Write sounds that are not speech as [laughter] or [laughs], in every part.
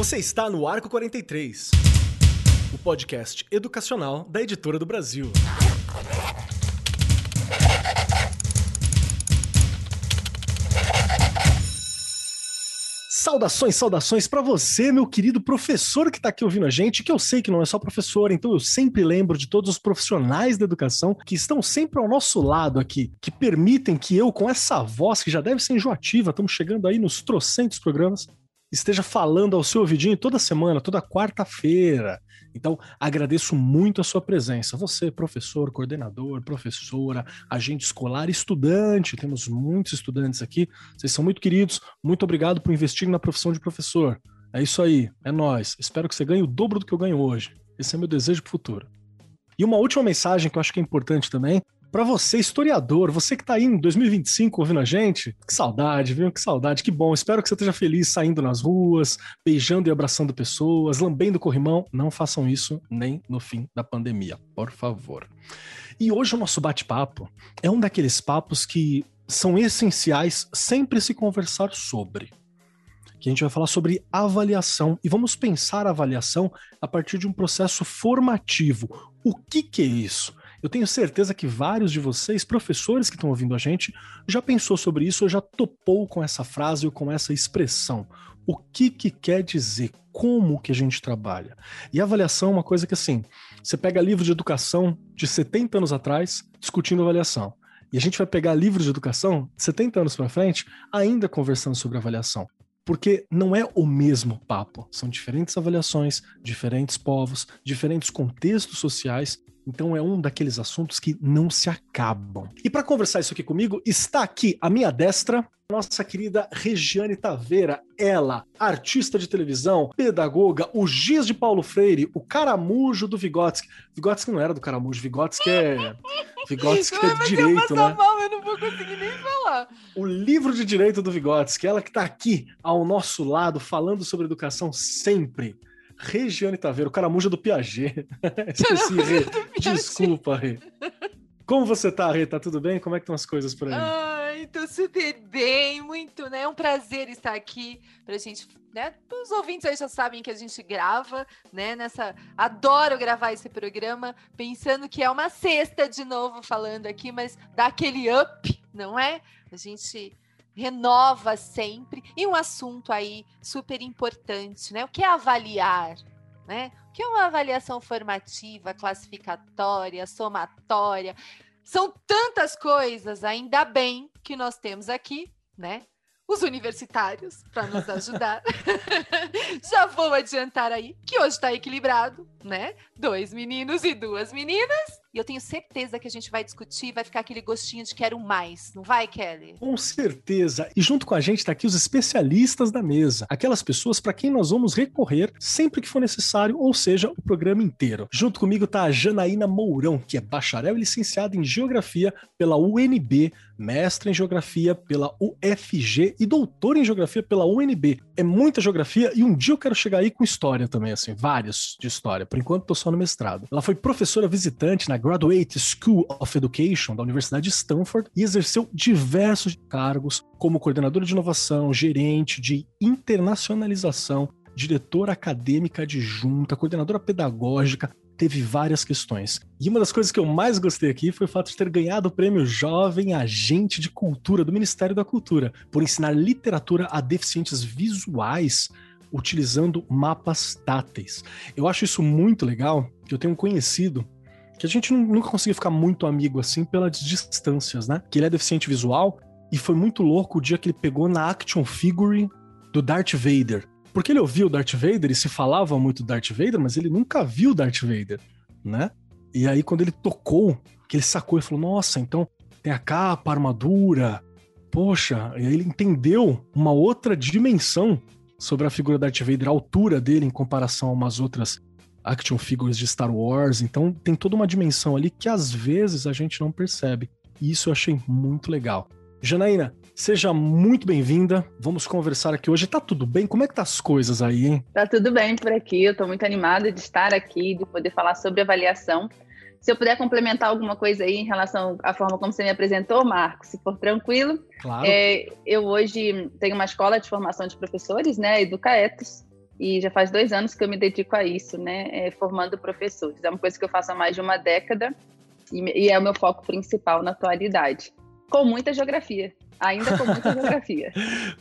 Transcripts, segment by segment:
Você está no Arco 43, o podcast educacional da Editora do Brasil. Saudações, saudações para você, meu querido professor que está aqui ouvindo a gente, que eu sei que não é só professor, então eu sempre lembro de todos os profissionais da educação que estão sempre ao nosso lado aqui, que permitem que eu, com essa voz que já deve ser enjoativa, estamos chegando aí nos trocentos programas, esteja falando ao seu ouvidinho toda semana, toda quarta-feira. Então, agradeço muito a sua presença. Você, professor, coordenador, professora, agente escolar, estudante. Temos muitos estudantes aqui. Vocês são muito queridos. Muito obrigado por investir na profissão de professor. É isso aí, é nós. Espero que você ganhe o dobro do que eu ganho hoje. Esse é meu desejo para o futuro. E uma última mensagem que eu acho que é importante também para você, historiador, você que está aí em 2025 ouvindo a gente, que saudade, viu? Que saudade, que bom. Espero que você esteja feliz saindo nas ruas, beijando e abraçando pessoas, lambendo corrimão. Não façam isso nem no fim da pandemia, por favor. E hoje o nosso bate-papo é um daqueles papos que são essenciais sempre se conversar sobre. Que a gente vai falar sobre avaliação e vamos pensar a avaliação a partir de um processo formativo. O que, que é isso? Eu tenho certeza que vários de vocês, professores que estão ouvindo a gente, já pensou sobre isso ou já topou com essa frase ou com essa expressão. O que, que quer dizer? Como que a gente trabalha? E avaliação é uma coisa que, assim, você pega livro de educação de 70 anos atrás discutindo avaliação. E a gente vai pegar livros de educação 70 anos para frente ainda conversando sobre avaliação porque não é o mesmo papo. São diferentes avaliações, diferentes povos, diferentes contextos sociais então é um daqueles assuntos que não se acabam. E para conversar isso aqui comigo, está aqui à minha destra nossa querida Regiane Taveira, ela, artista de televisão, pedagoga, o Giz de Paulo Freire, o caramujo do Vygotsky. Vygotsky não era do caramujo, Vygotsky é. Vygotsky é de direito, né? Mal, eu não vou conseguir nem falar. O livro de direito do Vygotsky, ela que está aqui ao nosso lado, falando sobre educação sempre. Regiane Taveira, o caramuja do Piaget. Esqueci, [laughs] Rê. Desculpa, Rê. Como você tá, Rê? Tá tudo bem? Como é que estão as coisas por aí? Ai, tô super bem, muito, né? É um prazer estar aqui pra gente, né? Os ouvintes aí já sabem que a gente grava, né? Nessa. Adoro gravar esse programa, pensando que é uma sexta de novo falando aqui, mas dá aquele up, não é? A gente renova sempre. E um assunto aí super importante, né? O que é avaliar? Né? O que é uma avaliação formativa, classificatória, somatória? São tantas coisas, ainda bem que nós temos aqui, né? Os universitários para nos ajudar. [laughs] Já vou adiantar aí que hoje está equilibrado, né? Dois meninos e duas meninas. E eu tenho certeza que a gente vai discutir, vai ficar aquele gostinho de quero mais, não vai, Kelly? Com certeza. E junto com a gente está aqui os especialistas da mesa, aquelas pessoas para quem nós vamos recorrer sempre que for necessário, ou seja, o programa inteiro. Junto comigo está a Janaína Mourão, que é bacharel e licenciada em Geografia pela UNB, mestra em Geografia pela UFG e doutora em Geografia pela UNB. É muita geografia e um dia eu quero chegar aí com história também, assim, vários de história. Por enquanto, estou só no mestrado. Ela foi professora visitante na Graduate School of Education da Universidade de Stanford e exerceu diversos cargos como coordenadora de inovação, gerente de internacionalização, diretora acadêmica adjunta, coordenadora pedagógica, teve várias questões. E uma das coisas que eu mais gostei aqui foi o fato de ter ganhado o prêmio Jovem Agente de Cultura do Ministério da Cultura, por ensinar literatura a deficientes visuais utilizando mapas táteis. Eu acho isso muito legal, que eu tenho um conhecido que a gente nunca conseguiu ficar muito amigo assim pelas distâncias, né? Que ele é deficiente visual e foi muito louco o dia que ele pegou na action figure do Darth Vader. Porque ele ouvia o Darth Vader e se falava muito do Darth Vader, mas ele nunca viu o Darth Vader, né? E aí quando ele tocou, que ele sacou e falou: "Nossa, então tem a capa, a armadura. Poxa, e aí ele entendeu uma outra dimensão sobre a figura do Darth Vader, a altura dele em comparação a umas outras action figures de Star Wars. Então tem toda uma dimensão ali que às vezes a gente não percebe. E isso eu achei muito legal. Janaína, seja muito bem-vinda. Vamos conversar aqui hoje. Tá tudo bem? Como é que tá as coisas aí, hein? Tá tudo bem por aqui. Eu tô muito animada de estar aqui, de poder falar sobre avaliação. Se eu puder complementar alguma coisa aí em relação à forma como você me apresentou, Marco, se for tranquilo. Claro. É, eu hoje tenho uma escola de formação de professores, né, Educaetos, e já faz dois anos que eu me dedico a isso, né? É, formando professores. É uma coisa que eu faço há mais de uma década e, e é o meu foco principal na atualidade. Com muita geografia, ainda com muita [laughs] geografia.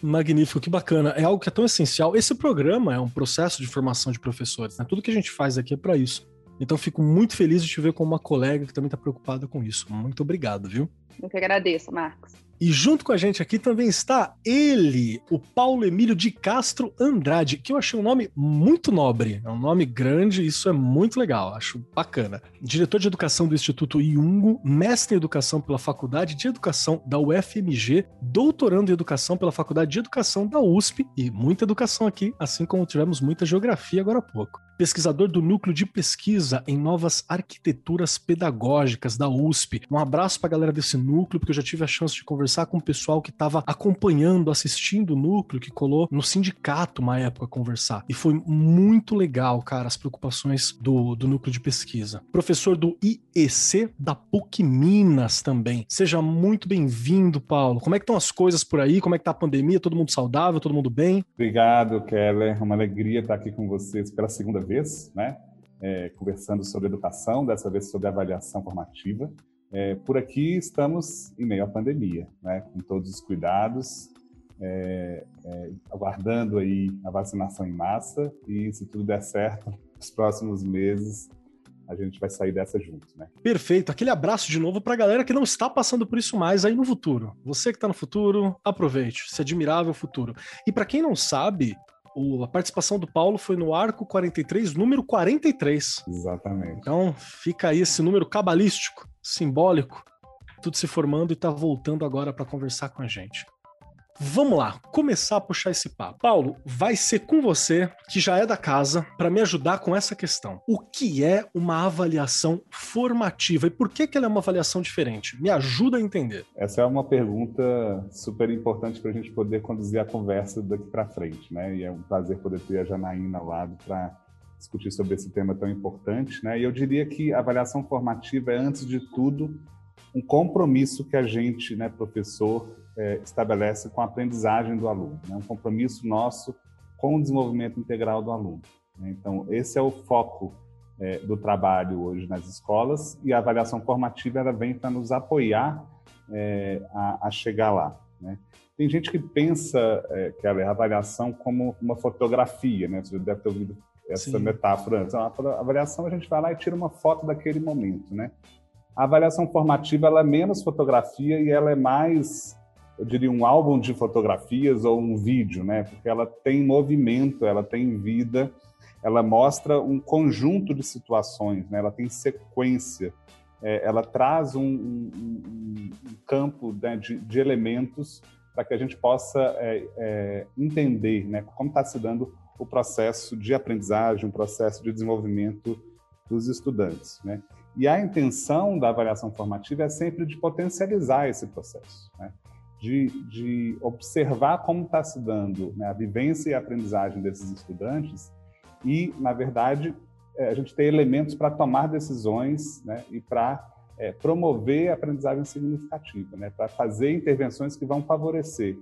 Magnífico, que bacana. É algo que é tão essencial. Esse programa é um processo de formação de professores, né? Tudo que a gente faz aqui é para isso. Então fico muito feliz de te ver como uma colega que também está preocupada com isso. Muito obrigado, viu? Eu que agradeço, Marcos. E junto com a gente aqui também está ele, o Paulo Emílio de Castro Andrade, que eu achei um nome muito nobre. É um nome grande, isso é muito legal, acho bacana. Diretor de Educação do Instituto Iungo, mestre em Educação pela Faculdade de Educação da UFMG, doutorando em Educação pela Faculdade de Educação da USP e muita educação aqui, assim como tivemos muita geografia agora há pouco. Pesquisador do Núcleo de Pesquisa em Novas Arquiteturas Pedagógicas da USP. Um abraço para a galera desse núcleo, porque eu já tive a chance de conversar conversar com o pessoal que estava acompanhando, assistindo o núcleo, que colou no sindicato uma época conversar. E foi muito legal, cara, as preocupações do, do núcleo de pesquisa. Professor do IEC da PUC Minas também. Seja muito bem-vindo, Paulo. Como é que estão as coisas por aí? Como é que tá a pandemia? Todo mundo saudável? Todo mundo bem? Obrigado, Keller. É uma alegria estar aqui com vocês pela segunda vez, né? É, conversando sobre educação, dessa vez sobre avaliação formativa. É, por aqui estamos em meio à pandemia, né, com todos os cuidados, é, é, aguardando aí a vacinação em massa e se tudo der certo, [laughs] nos próximos meses a gente vai sair dessa junto, né? Perfeito. Aquele abraço de novo para a galera que não está passando por isso mais aí no futuro. Você que está no futuro, aproveite. Esse admirável futuro. E para quem não sabe, o, a participação do Paulo foi no arco 43, número 43. Exatamente. Então fica aí esse número cabalístico simbólico, tudo se formando e está voltando agora para conversar com a gente. Vamos lá, começar a puxar esse papo. Paulo, vai ser com você, que já é da casa, para me ajudar com essa questão. O que é uma avaliação formativa e por que, que ela é uma avaliação diferente? Me ajuda a entender. Essa é uma pergunta super importante para a gente poder conduzir a conversa daqui para frente, né? E é um prazer poder ter a Janaína ao lado para discutir sobre esse tema tão importante, né? E eu diria que a avaliação formativa é, antes de tudo, um compromisso que a gente, né, professor, é, estabelece com a aprendizagem do aluno, né? um compromisso nosso com o desenvolvimento integral do aluno. Né? Então, esse é o foco é, do trabalho hoje nas escolas e a avaliação formativa ela vem para nos apoiar é, a, a, chegar lá. Né? Tem gente que pensa é, que a avaliação como uma fotografia, né? Você deve ter ouvido essa Sim. metáfora antes. A avaliação a gente vai lá e tira uma foto daquele momento, né? A avaliação formativa ela é menos fotografia e ela é mais, eu diria, um álbum de fotografias ou um vídeo, né? Porque ela tem movimento, ela tem vida, ela mostra um conjunto de situações, né? Ela tem sequência, é, ela traz um, um, um campo né, de, de, elementos para que a gente possa é, é, entender, né? Como está se dando o processo de aprendizagem, o processo de desenvolvimento dos estudantes. Né? E a intenção da avaliação formativa é sempre de potencializar esse processo, né? De, de, observar como está se dando né, a vivência e a aprendizagem desses estudantes e, na verdade, é, a gente tem elementos para tomar decisões né, e para é, promover a aprendizagem significativa, né, para fazer intervenções que vão favorecer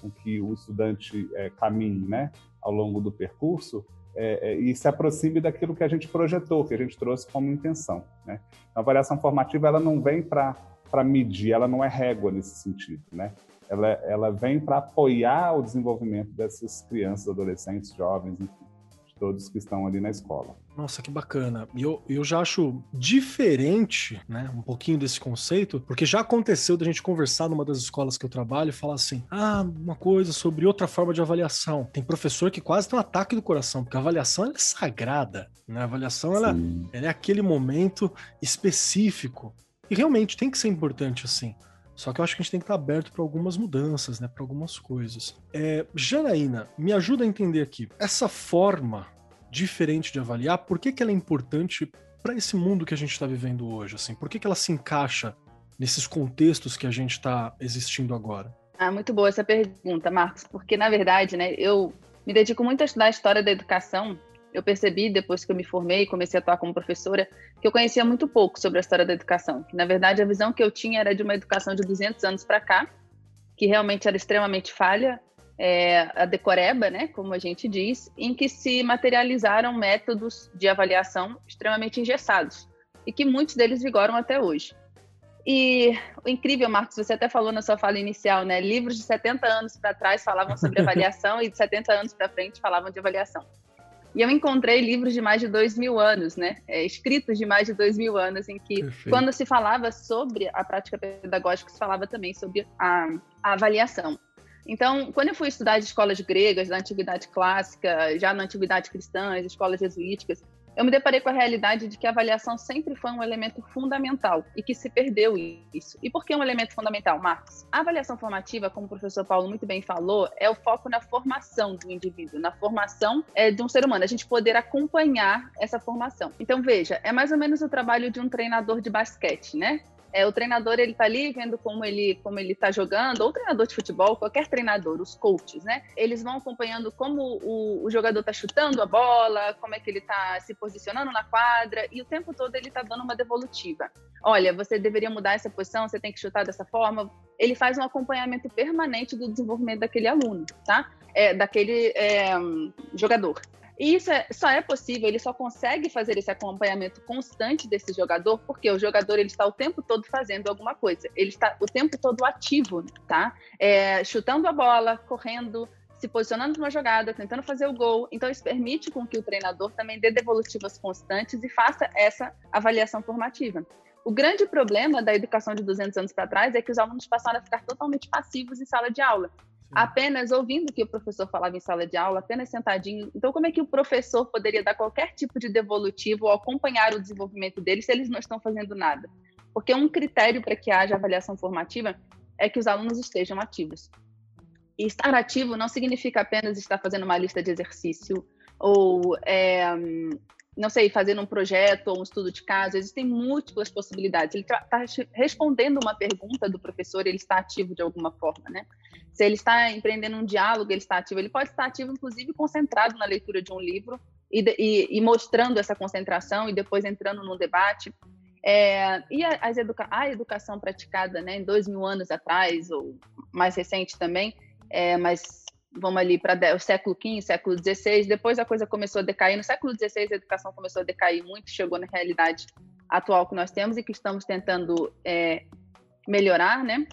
com que o estudante é, caminhe né, ao longo do percurso é, é, e se aproxime daquilo que a gente projetou, que a gente trouxe como intenção. Né? A avaliação formativa ela não vem para medir, ela não é régua nesse sentido. Né? Ela, ela vem para apoiar o desenvolvimento dessas crianças, adolescentes, jovens, enfim todos que estão ali na escola. Nossa, que bacana. E eu, eu já acho diferente, né, um pouquinho desse conceito, porque já aconteceu da gente conversar numa das escolas que eu trabalho e falar assim: ah, uma coisa sobre outra forma de avaliação. Tem professor que quase tem um ataque do coração, porque a avaliação é sagrada, né? A avaliação ela, ela é aquele momento específico. E realmente tem que ser importante assim. Só que eu acho que a gente tem que estar aberto para algumas mudanças, né? Para algumas coisas. É, Janaína, me ajuda a entender aqui. Essa forma diferente de avaliar, por que, que ela é importante para esse mundo que a gente está vivendo hoje? Assim? Por que, que ela se encaixa nesses contextos que a gente está existindo agora? Ah, muito boa essa pergunta, Marcos, porque na verdade, né, eu me dedico muito a estudar a história da educação eu percebi, depois que eu me formei e comecei a atuar como professora, que eu conhecia muito pouco sobre a história da educação. Que, na verdade, a visão que eu tinha era de uma educação de 200 anos para cá, que realmente era extremamente falha, é, a decoreba, né, como a gente diz, em que se materializaram métodos de avaliação extremamente engessados e que muitos deles vigoram até hoje. E o incrível, Marcos, você até falou na sua fala inicial, né? Livros de 70 anos para trás falavam sobre [laughs] avaliação e de 70 anos para frente falavam de avaliação. E eu encontrei livros de mais de dois mil anos, né? É, escritos de mais de dois mil anos, em que, Perfeito. quando se falava sobre a prática pedagógica, se falava também sobre a, a avaliação. Então, quando eu fui estudar as escolas gregas, da antiguidade clássica, já na antiguidade cristã, as escolas jesuíticas, eu me deparei com a realidade de que a avaliação sempre foi um elemento fundamental e que se perdeu isso. E por que um elemento fundamental, Marcos? A avaliação formativa, como o professor Paulo muito bem falou, é o foco na formação do indivíduo, na formação é, de um ser humano, a gente poder acompanhar essa formação. Então, veja, é mais ou menos o trabalho de um treinador de basquete, né? É, o treinador ele tá ali vendo como ele como ele tá jogando, ou treinador de futebol, qualquer treinador, os coaches, né? Eles vão acompanhando como o, o jogador tá chutando a bola, como é que ele tá se posicionando na quadra, e o tempo todo ele tá dando uma devolutiva. Olha, você deveria mudar essa posição, você tem que chutar dessa forma. Ele faz um acompanhamento permanente do desenvolvimento daquele aluno, tá? É, daquele é, jogador. E isso é, só é possível, ele só consegue fazer esse acompanhamento constante desse jogador, porque o jogador ele está o tempo todo fazendo alguma coisa. Ele está o tempo todo ativo, tá? É, chutando a bola, correndo, se posicionando numa jogada, tentando fazer o gol. Então, isso permite com que o treinador também dê devolutivas constantes e faça essa avaliação formativa. O grande problema da educação de 200 anos para trás é que os alunos passaram a ficar totalmente passivos em sala de aula apenas ouvindo o que o professor falava em sala de aula, apenas sentadinho. Então, como é que o professor poderia dar qualquer tipo de devolutivo ou acompanhar o desenvolvimento deles se eles não estão fazendo nada? Porque um critério para que haja avaliação formativa é que os alunos estejam ativos. E estar ativo não significa apenas estar fazendo uma lista de exercício ou é, não sei, fazendo um projeto ou um estudo de caso, existem múltiplas possibilidades. Ele está respondendo uma pergunta do professor, ele está ativo de alguma forma, né? Se ele está empreendendo um diálogo, ele está ativo. Ele pode estar ativo, inclusive, concentrado na leitura de um livro e, e, e mostrando essa concentração e depois entrando no debate. É, e a, educa a, educação praticada né, em dois mil anos atrás, ou mais recente também, é, mas vamos ali para o século XV, século XVI, depois a coisa começou a decair. No século XVI a educação começou a decair muito, chegou na realidade atual que nós temos e que estamos tentando é, melhorar, né?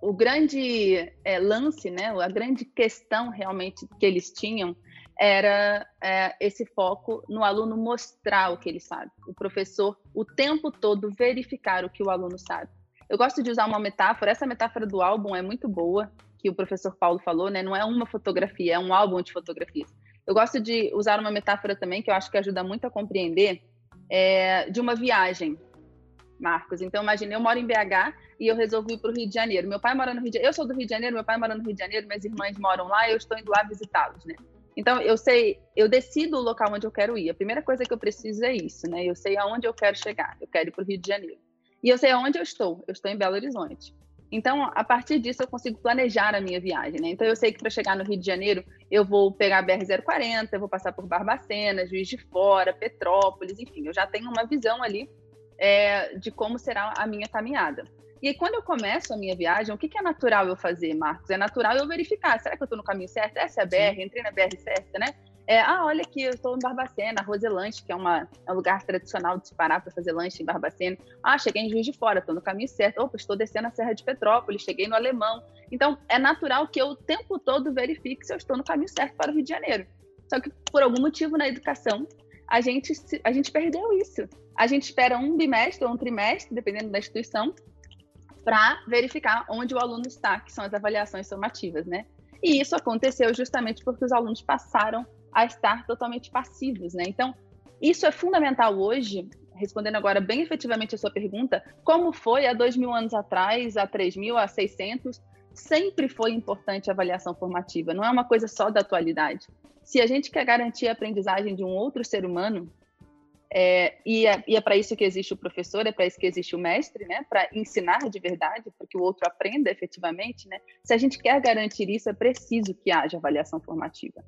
O grande é, lance, né, a grande questão realmente que eles tinham era é, esse foco no aluno mostrar o que ele sabe, o professor o tempo todo verificar o que o aluno sabe. Eu gosto de usar uma metáfora, essa metáfora do álbum é muito boa, que o professor Paulo falou, né? Não é uma fotografia, é um álbum de fotografias. Eu gosto de usar uma metáfora também que eu acho que ajuda muito a compreender é, de uma viagem, Marcos. Então, imagine, eu moro em BH e eu resolvi ir para o Rio de Janeiro. Meu pai mora no Rio de Janeiro, eu sou do Rio de Janeiro, meu pai mora no Rio de Janeiro, minhas irmãs moram lá, eu estou indo lá visitá-los, né? Então, eu sei, eu decido o local onde eu quero ir. A primeira coisa que eu preciso é isso, né? Eu sei aonde eu quero chegar. Eu quero ir para o Rio de Janeiro. E eu sei aonde eu estou. Eu estou em Belo Horizonte. Então, a partir disso, eu consigo planejar a minha viagem. Né? Então, eu sei que para chegar no Rio de Janeiro, eu vou pegar a BR-040, eu vou passar por Barbacena, Juiz de Fora, Petrópolis, enfim, eu já tenho uma visão ali é, de como será a minha caminhada. E aí, quando eu começo a minha viagem, o que, que é natural eu fazer, Marcos? É natural eu verificar, será que eu estou no caminho certo? Essa é a BR, entrei na BR certa, né? É, ah, olha aqui, eu estou em Barbacena, Roselanche, que é, uma, é um lugar tradicional de se parar para fazer lanche em Barbacena. Ah, cheguei em Juiz de Fora, estou no caminho certo. Opa, estou descendo a Serra de Petrópolis, cheguei no Alemão. Então, é natural que eu o tempo todo verifique se eu estou no caminho certo para o Rio de Janeiro. Só que, por algum motivo na educação, a gente, a gente perdeu isso. A gente espera um bimestre ou um trimestre, dependendo da instituição, para verificar onde o aluno está, que são as avaliações somativas, né? E isso aconteceu justamente porque os alunos passaram a estar totalmente passivos, né? Então, isso é fundamental hoje, respondendo agora bem efetivamente a sua pergunta, como foi há dois mil anos atrás, há três mil, há seiscentos, sempre foi importante a avaliação formativa, não é uma coisa só da atualidade. Se a gente quer garantir a aprendizagem de um outro ser humano, é, e é, é para isso que existe o professor, é para isso que existe o mestre, né? Para ensinar de verdade, para que o outro aprenda efetivamente, né? Se a gente quer garantir isso, é preciso que haja avaliação formativa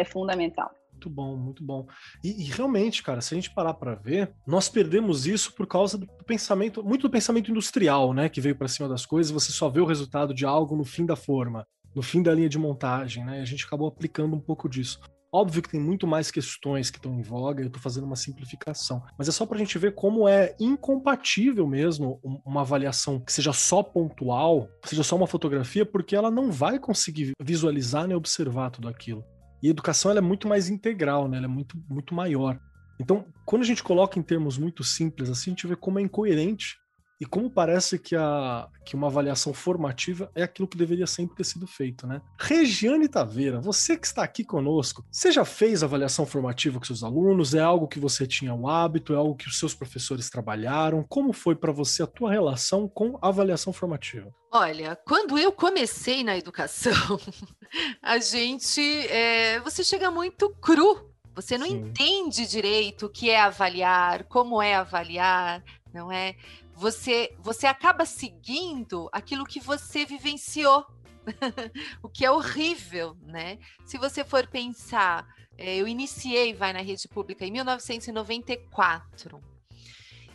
é fundamental. Muito bom, muito bom. E, e realmente, cara, se a gente parar para ver, nós perdemos isso por causa do pensamento, muito do pensamento industrial, né, que veio para cima das coisas, você só vê o resultado de algo no fim da forma. no fim da linha de montagem, né? E a gente acabou aplicando um pouco disso. Óbvio que tem muito mais questões que estão em voga, eu estou fazendo uma simplificação, mas é só para a gente ver como é incompatível mesmo uma avaliação que seja só pontual, seja só uma fotografia, porque ela não vai conseguir visualizar nem observar tudo aquilo. E educação é muito mais integral, né? ela é muito, muito maior. Então, quando a gente coloca em termos muito simples assim, a gente vê como é incoerente e como parece que, a, que uma avaliação formativa é aquilo que deveria sempre ter sido feito, né? Regiane Taveira, você que está aqui conosco, você já fez avaliação formativa com seus alunos? É algo que você tinha o hábito? É algo que os seus professores trabalharam? Como foi para você a tua relação com avaliação formativa? Olha, quando eu comecei na educação, [laughs] a gente, é, você chega muito cru você não Sim. entende direito o que é avaliar, como é avaliar, não é? Você, você acaba seguindo aquilo que você vivenciou. [laughs] o que é horrível, né? Se você for pensar, é, eu iniciei Vai na Rede Pública em 1994.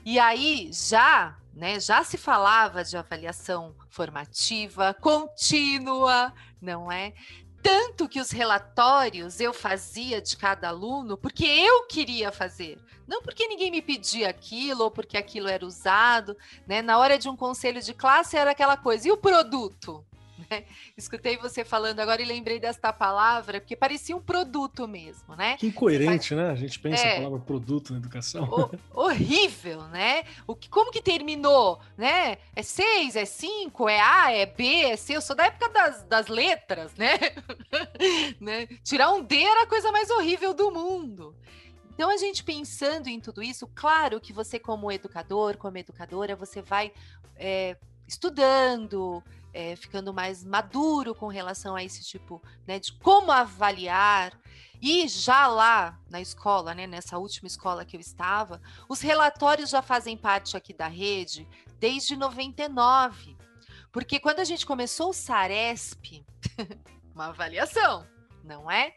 E aí já, né, já se falava de avaliação formativa contínua, não é? Tanto que os relatórios eu fazia de cada aluno porque eu queria fazer, não porque ninguém me pedia aquilo ou porque aquilo era usado, né? Na hora de um conselho de classe era aquela coisa, e o produto? Né? Escutei você falando agora e lembrei desta palavra, porque parecia um produto mesmo, né? Que incoerente, né? A gente pensa é, a palavra produto na educação. O, horrível, né? O que, como que terminou, né? É seis, é cinco, é A, é B, é C. Eu sou da época das, das letras, né? [laughs] né? Tirar um D era a coisa mais horrível do mundo. Então, a gente pensando em tudo isso, claro que você, como educador, como educadora, você vai é, estudando, é, ficando mais maduro com relação a esse tipo né, de como avaliar. E já lá na escola, né, nessa última escola que eu estava, os relatórios já fazem parte aqui da rede desde 99. Porque quando a gente começou o SARESP, [laughs] uma avaliação, não é?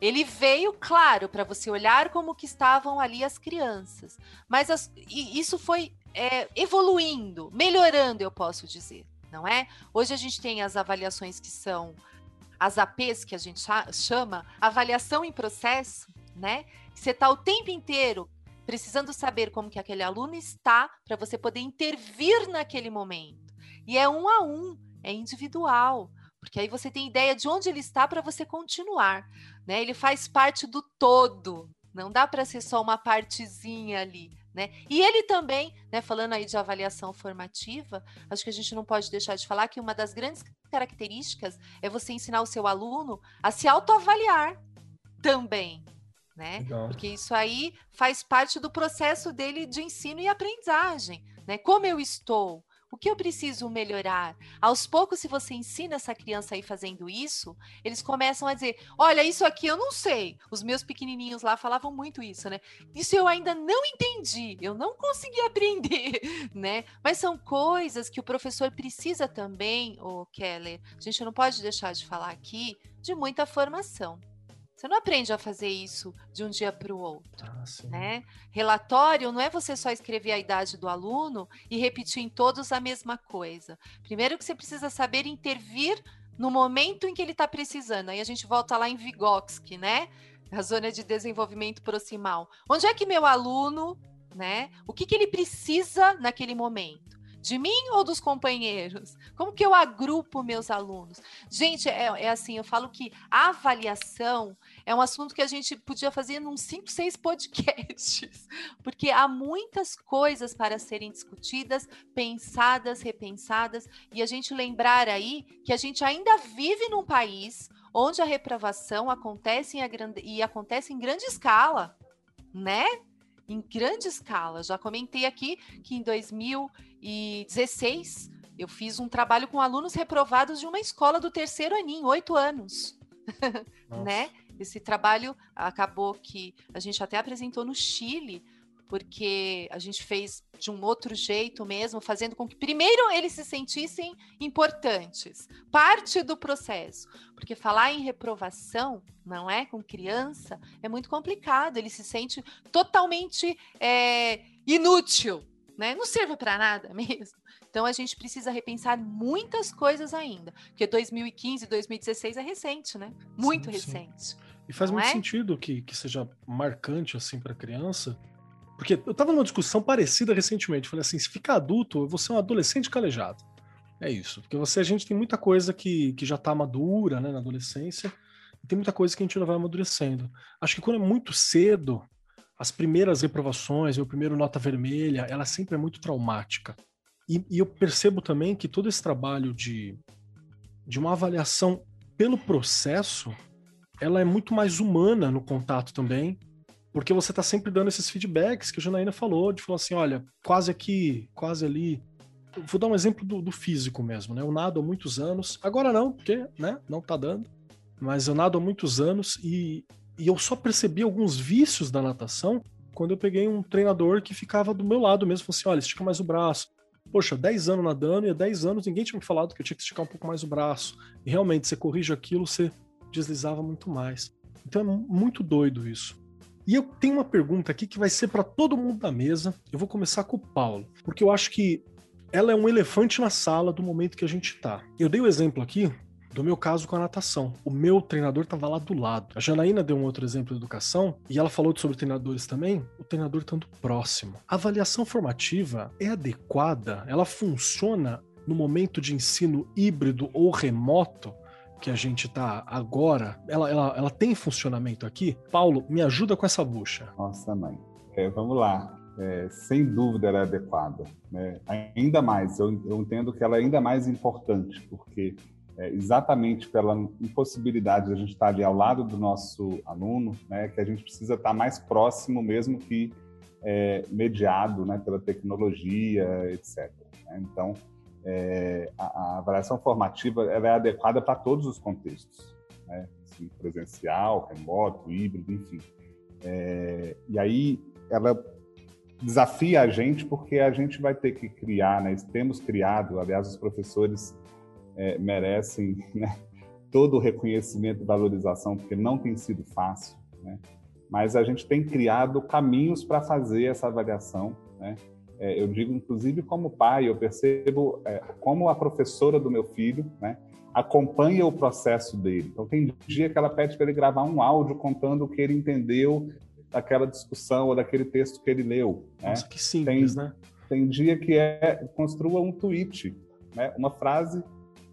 Ele veio, claro, para você olhar como que estavam ali as crianças. Mas as, isso foi é, evoluindo, melhorando, eu posso dizer, não é? Hoje a gente tem as avaliações que são as APs, que a gente chama, avaliação em processo, né? Você está o tempo inteiro precisando saber como que aquele aluno está para você poder intervir naquele momento. E é um a um, é individual. Porque aí você tem ideia de onde ele está para você continuar, né? Ele faz parte do todo. Não dá para ser só uma partezinha ali, né? E ele também, né, falando aí de avaliação formativa, acho que a gente não pode deixar de falar que uma das grandes características é você ensinar o seu aluno a se autoavaliar também, né? Legal. Porque isso aí faz parte do processo dele de ensino e aprendizagem, né? Como eu estou? O que eu preciso melhorar? Aos poucos, se você ensina essa criança aí fazendo isso, eles começam a dizer: Olha, isso aqui eu não sei. Os meus pequenininhos lá falavam muito isso, né? Isso eu ainda não entendi, eu não consegui [laughs] aprender, né? Mas são coisas que o professor precisa também, o Keller. A gente não pode deixar de falar aqui de muita formação. Você não aprende a fazer isso de um dia para o outro. Ah, né? Relatório não é você só escrever a idade do aluno e repetir em todos a mesma coisa. Primeiro que você precisa saber intervir no momento em que ele está precisando. Aí a gente volta lá em Vygotsky, né? A zona de desenvolvimento proximal. Onde é que meu aluno, né? O que, que ele precisa naquele momento? De mim ou dos companheiros? Como que eu agrupo meus alunos? Gente, é, é assim, eu falo que a avaliação é um assunto que a gente podia fazer num 5, 6 podcasts, [laughs] porque há muitas coisas para serem discutidas, pensadas, repensadas, e a gente lembrar aí que a gente ainda vive num país onde a reprovação acontece em, grande, e acontece em grande escala, né? Em grande escala. Já comentei aqui que em 2016 eu fiz um trabalho com alunos reprovados de uma escola do terceiro aninho, oito anos. [laughs] né? Esse trabalho acabou que a gente até apresentou no Chile, porque a gente fez de um outro jeito mesmo, fazendo com que primeiro eles se sentissem importantes, parte do processo. Porque falar em reprovação, não é? Com criança, é muito complicado, ele se sente totalmente é, inútil né? Não serve para nada [laughs] mesmo. Então a gente precisa repensar muitas coisas ainda, porque 2015, 2016 é recente, né? Muito sim, recente. Sim. E faz muito é? sentido que, que seja marcante assim para criança, porque eu estava numa discussão parecida recentemente. Falei assim: se ficar adulto, eu vou ser um adolescente calejado. É isso. Porque você, a gente tem muita coisa que, que já está madura né, na adolescência, e tem muita coisa que a gente ainda vai amadurecendo. Acho que quando é muito cedo, as primeiras reprovações, o primeiro nota vermelha, ela sempre é muito traumática. E, e eu percebo também que todo esse trabalho de, de uma avaliação pelo processo ela é muito mais humana no contato também, porque você está sempre dando esses feedbacks que a Janaína falou, de falar assim, olha, quase aqui, quase ali. vou dar um exemplo do, do, físico mesmo, né? Eu nado há muitos anos, agora não, porque, né, não tá dando, mas eu nado há muitos anos e, e eu só percebi alguns vícios da natação quando eu peguei um treinador que ficava do meu lado mesmo, falou assim, olha, estica mais o braço. Poxa, 10 anos nadando e há 10 anos ninguém tinha me falado que eu tinha que esticar um pouco mais o braço. E realmente, você corrige aquilo, você deslizava muito mais. Então é muito doido isso. E eu tenho uma pergunta aqui que vai ser para todo mundo da mesa. Eu vou começar com o Paulo, porque eu acho que ela é um elefante na sala do momento que a gente tá. Eu dei o um exemplo aqui do meu caso com a natação. O meu treinador estava lá do lado. A Janaína deu um outro exemplo de educação e ela falou sobre treinadores também. O treinador tanto próximo. A avaliação formativa é adequada? Ela funciona no momento de ensino híbrido ou remoto? Que a gente está agora, ela, ela, ela tem funcionamento aqui? Paulo, me ajuda com essa bucha. Nossa, mãe. É, vamos lá. É, sem dúvida ela é adequada. Né? Ainda mais, eu, eu, entendo que ela é ainda mais importante, porque é, exatamente pela impossibilidade de a gente estar ali ao lado do nosso aluno, né, que a gente precisa estar mais próximo mesmo que é, mediado né, pela tecnologia, etc. Né? Então, é, a, a, avaliação formativa é adequada para todos os contextos, né? assim, presencial, remoto, híbrido, enfim. É, e aí ela desafia a gente porque a gente vai ter que criar, né? temos criado, aliás, os professores é, merecem né? todo o reconhecimento e valorização, porque não tem sido fácil, né? mas a gente tem criado caminhos para fazer essa avaliação, né? É, eu digo, inclusive, como pai, eu percebo é, como a professora do meu filho né, acompanha o processo dele. Então, tem dia que ela pede para ele gravar um áudio contando o que ele entendeu daquela discussão ou daquele texto que ele leu. Né? Nossa, que simples, tem, né? Tem dia que é construa um tweet, né? uma frase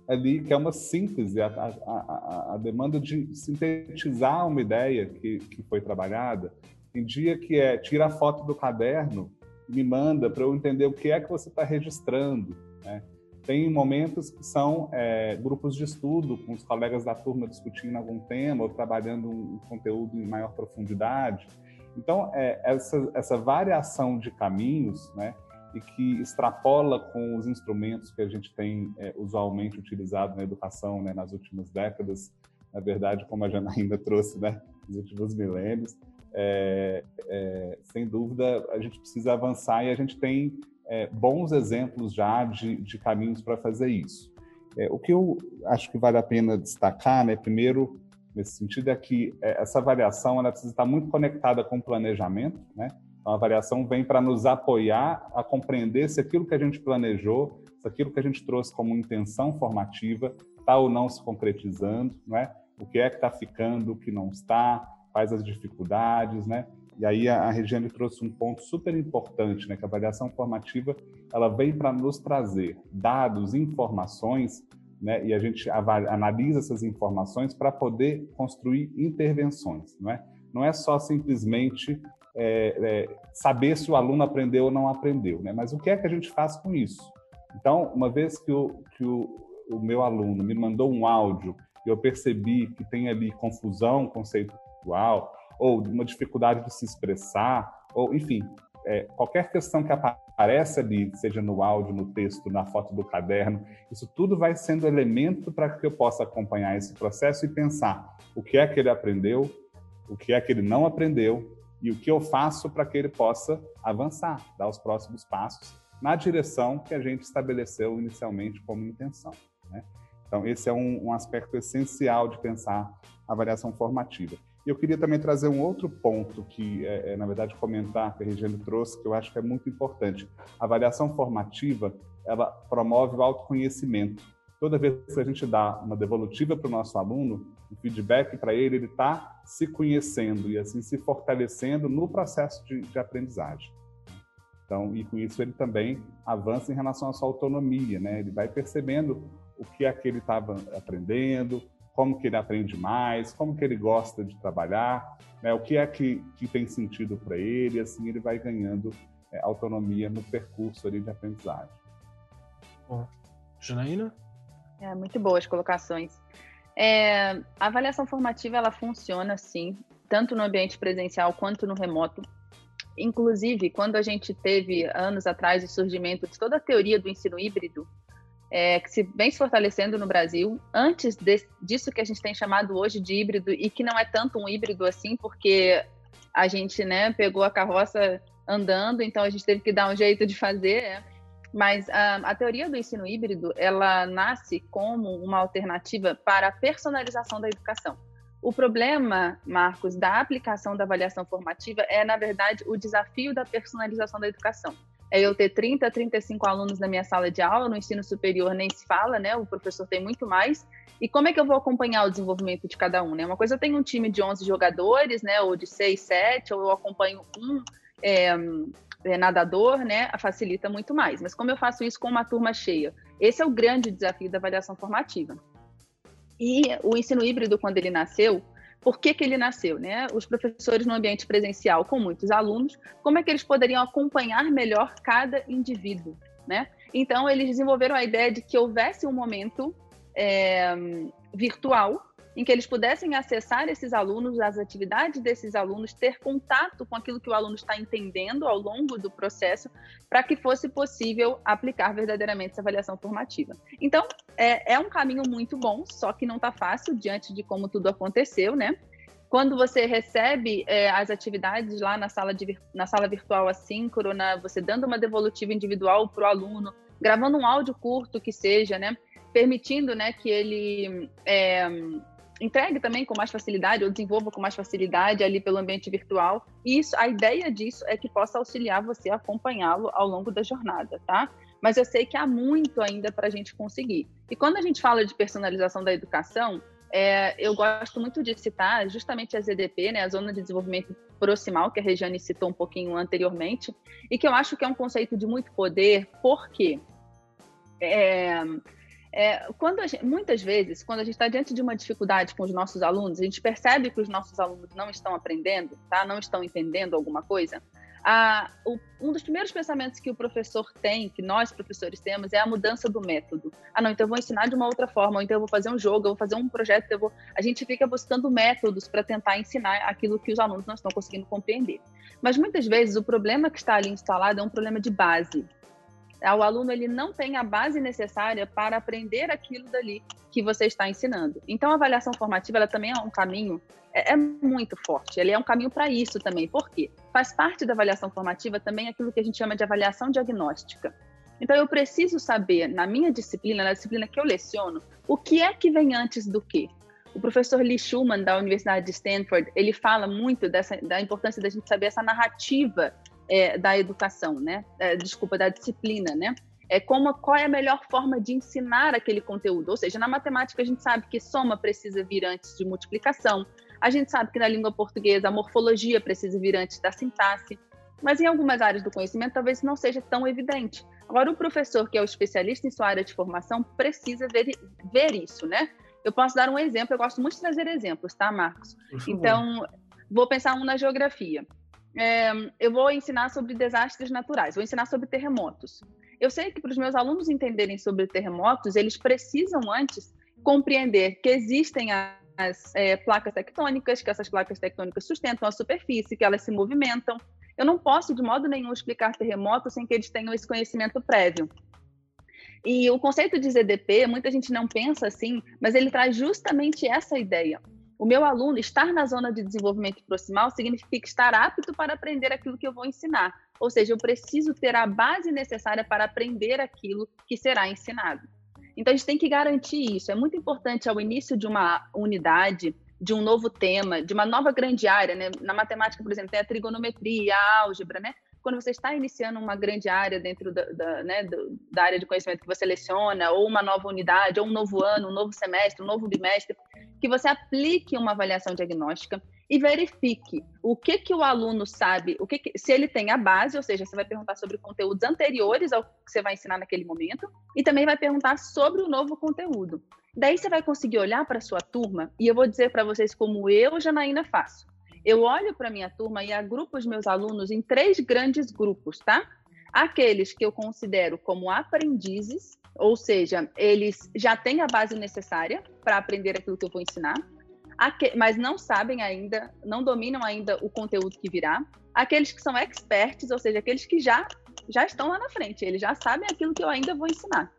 ali que é uma síntese, a, a, a, a demanda de sintetizar uma ideia que, que foi trabalhada. Tem dia que é tira a foto do caderno me manda para eu entender o que é que você está registrando. Né? Tem momentos que são é, grupos de estudo, com os colegas da turma discutindo algum tema ou trabalhando um conteúdo em maior profundidade. Então, é, essa, essa variação de caminhos, né, e que extrapola com os instrumentos que a gente tem é, usualmente utilizado na educação né, nas últimas décadas, na verdade, como a Janaína trouxe, né, nos últimos milênios, é, é, sem dúvida, a gente precisa avançar e a gente tem é, bons exemplos já de, de caminhos para fazer isso. É, o que eu acho que vale a pena destacar, né, primeiro, nesse sentido, é que é, essa avaliação ela precisa estar muito conectada com o planejamento. Né? Então, a avaliação vem para nos apoiar a compreender se aquilo que a gente planejou, se aquilo que a gente trouxe como intenção formativa está ou não se concretizando, né? o que é que está ficando, o que não está, quais as dificuldades, né? E aí a, a Regiane trouxe um ponto super importante, né? Que a avaliação formativa ela vem para nos trazer dados, informações, né? E a gente analisa essas informações para poder construir intervenções, não é? Não é só simplesmente é, é, saber se o aluno aprendeu ou não aprendeu, né? Mas o que é que a gente faz com isso? Então, uma vez que o, que o, o meu aluno me mandou um áudio eu percebi que tem ali confusão conceito, intelectual, ou uma dificuldade de se expressar, ou enfim, é, qualquer questão que aparece ali, seja no áudio, no texto, na foto do caderno, isso tudo vai sendo elemento para que eu possa acompanhar esse processo e pensar o que é que ele aprendeu, o que é que ele não aprendeu e o que eu faço para que ele possa avançar, dar os próximos passos na direção que a gente estabeleceu inicialmente como intenção. Né? Então, esse é um, um aspecto essencial de pensar a avaliação formativa. Eu queria também trazer um outro ponto que, é, é, na verdade, comentar que a Regiane trouxe, que eu acho que é muito importante. A avaliação formativa, ela promove o autoconhecimento. Toda vez que a gente dá uma devolutiva para o nosso aluno, um feedback para ele, ele está se conhecendo e assim se fortalecendo no processo de, de aprendizagem. Então, e com isso ele também avança em relação à sua autonomia, né? Ele vai percebendo o que é que ele estava aprendendo, como que ele aprende mais, como que ele gosta de trabalhar, né? o que é que, que tem sentido para ele, assim ele vai ganhando é, autonomia no percurso ali de aprendizagem. Bom, Janaína? É, muito boas colocações. É, a avaliação formativa ela funciona sim, tanto no ambiente presencial quanto no remoto. Inclusive, quando a gente teve anos atrás o surgimento de toda a teoria do ensino híbrido, é, que se vem se fortalecendo no Brasil, antes de, disso que a gente tem chamado hoje de híbrido, e que não é tanto um híbrido assim, porque a gente né, pegou a carroça andando, então a gente teve que dar um jeito de fazer. É. Mas a, a, teoria do ensino híbrido, ela nasce como uma alternativa para a personalização da educação. O problema, Marcos, da aplicação da avaliação formativa é, na verdade, o desafio da personalização da educação. É eu ter 30, 35 alunos na minha sala de aula, no ensino superior nem se fala, né? O professor tem muito mais. E como é que eu vou acompanhar o desenvolvimento de cada um, né? Uma coisa eu tenho um time de 11 jogadores, né? Ou de 6, 7, ou eu acompanho um é, é, nadador, né? Facilita muito mais. Mas como eu faço isso com uma turma cheia? Esse é o grande desafio da avaliação formativa. E o ensino híbrido, quando ele nasceu, por que, que ele nasceu? Né? Os professores no ambiente presencial com muitos alunos, como é que eles poderiam acompanhar melhor cada indivíduo? Né? Então, eles desenvolveram a ideia de que houvesse um momento é, virtual em que eles pudessem acessar esses alunos, as atividades desses alunos, ter contato com aquilo que o aluno está entendendo ao longo do processo, para que fosse possível aplicar verdadeiramente essa avaliação formativa. Então, é, é um caminho muito bom, só que não está fácil diante de como tudo aconteceu, né? Quando você recebe é, as atividades lá na sala, de, na sala virtual assíncrona, você dando uma devolutiva individual para o aluno, gravando um áudio curto que seja, né? Permitindo né, que ele é, entregue também com mais facilidade ou desenvolva com mais facilidade ali pelo ambiente virtual. E isso, a ideia disso é que possa auxiliar você a acompanhá-lo ao longo da jornada, tá? Mas eu sei que há muito ainda para a gente conseguir. E quando a gente fala de personalização da educação, é, eu gosto muito de citar justamente a ZDP, né, a Zona de Desenvolvimento Proximal, que a Regiane citou um pouquinho anteriormente, e que eu acho que é um conceito de muito poder, porque é, é, quando gente, muitas vezes, quando a gente está diante de uma dificuldade com os nossos alunos, a gente percebe que os nossos alunos não estão aprendendo, tá? não estão entendendo alguma coisa. A, o, um dos primeiros pensamentos que o professor tem, que nós professores temos, é a mudança do método. Ah, não, então eu vou ensinar de uma outra forma, ou então eu vou fazer um jogo, eu vou fazer um projeto, eu vou... a gente fica buscando métodos para tentar ensinar aquilo que os alunos não estão conseguindo compreender. Mas muitas vezes o problema que está ali instalado é um problema de base, o aluno ele não tem a base necessária para aprender aquilo dali que você está ensinando. Então, a avaliação formativa ela também é um caminho é, é muito forte. Ele é um caminho para isso também. Por quê? Faz parte da avaliação formativa também aquilo que a gente chama de avaliação diagnóstica. Então, eu preciso saber, na minha disciplina, na disciplina que eu leciono, o que é que vem antes do quê. O professor Lee Schumann, da Universidade de Stanford, ele fala muito dessa, da importância da gente saber essa narrativa é, da educação, né? É, desculpa, da disciplina, né? É como qual é a melhor forma de ensinar aquele conteúdo. Ou seja, na matemática a gente sabe que soma precisa vir antes de multiplicação. A gente sabe que na língua portuguesa a morfologia precisa vir antes da sintaxe. Mas em algumas áreas do conhecimento talvez não seja tão evidente. Agora, o professor, que é o especialista em sua área de formação, precisa ver, ver isso, né? Eu posso dar um exemplo, eu gosto muito de trazer exemplos, tá, Marcos? Então, vou pensar um na geografia é, eu vou ensinar sobre desastres naturais, vou ensinar sobre terremotos. Eu sei que para os meus alunos entenderem sobre terremotos, eles precisam antes compreender que existem as é, placas tectônicas, que essas placas tectônicas sustentam a superfície, que elas se movimentam. Eu não posso, de modo nenhum, explicar terremoto sem que eles tenham esse conhecimento prévio. E o conceito de ZDP, muita gente não pensa assim, mas ele traz justamente essa ideia. O meu aluno estar na zona de desenvolvimento proximal significa estar apto para aprender aquilo que eu vou ensinar. Ou seja, eu preciso ter a base necessária para aprender aquilo que será ensinado. Então, a gente tem que garantir isso. É muito importante ao início de uma unidade, de um novo tema, de uma nova grande área, né? Na matemática, por exemplo, tem a trigonometria, a álgebra, né? Quando você está iniciando uma grande área dentro da, da, né, da área de conhecimento que você seleciona, ou uma nova unidade, ou um novo ano, um novo semestre, um novo bimestre, que você aplique uma avaliação diagnóstica e verifique o que que o aluno sabe, o que, que se ele tem a base, ou seja, você vai perguntar sobre conteúdos anteriores ao que você vai ensinar naquele momento, e também vai perguntar sobre o novo conteúdo. Daí você vai conseguir olhar para sua turma, e eu vou dizer para vocês como eu, Janaína, faço. Eu olho para minha turma e agrupo os meus alunos em três grandes grupos, tá? Aqueles que eu considero como aprendizes, ou seja, eles já têm a base necessária para aprender aquilo que eu vou ensinar mas não sabem ainda, não dominam ainda o conteúdo que virá. Aqueles que são experts, ou seja, aqueles que já, já estão lá na frente, eles já sabem aquilo que eu ainda vou ensinar.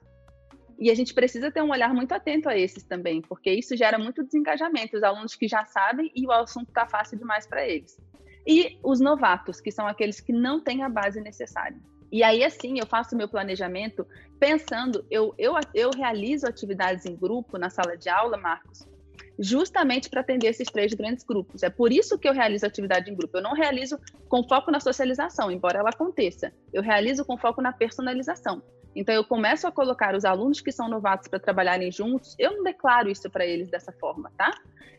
E a gente precisa ter um olhar muito atento a esses também, porque isso gera muito desengajamento, os alunos que já sabem e o assunto está fácil demais para eles. E os novatos, que são aqueles que não têm a base necessária. E aí, assim, eu faço meu planejamento pensando, eu, eu, eu realizo atividades em grupo na sala de aula, Marcos, justamente para atender esses três grandes grupos. É por isso que eu realizo atividade em grupo. Eu não realizo com foco na socialização, embora ela aconteça. Eu realizo com foco na personalização. Então, eu começo a colocar os alunos que são novatos para trabalharem juntos. Eu não declaro isso para eles dessa forma, tá?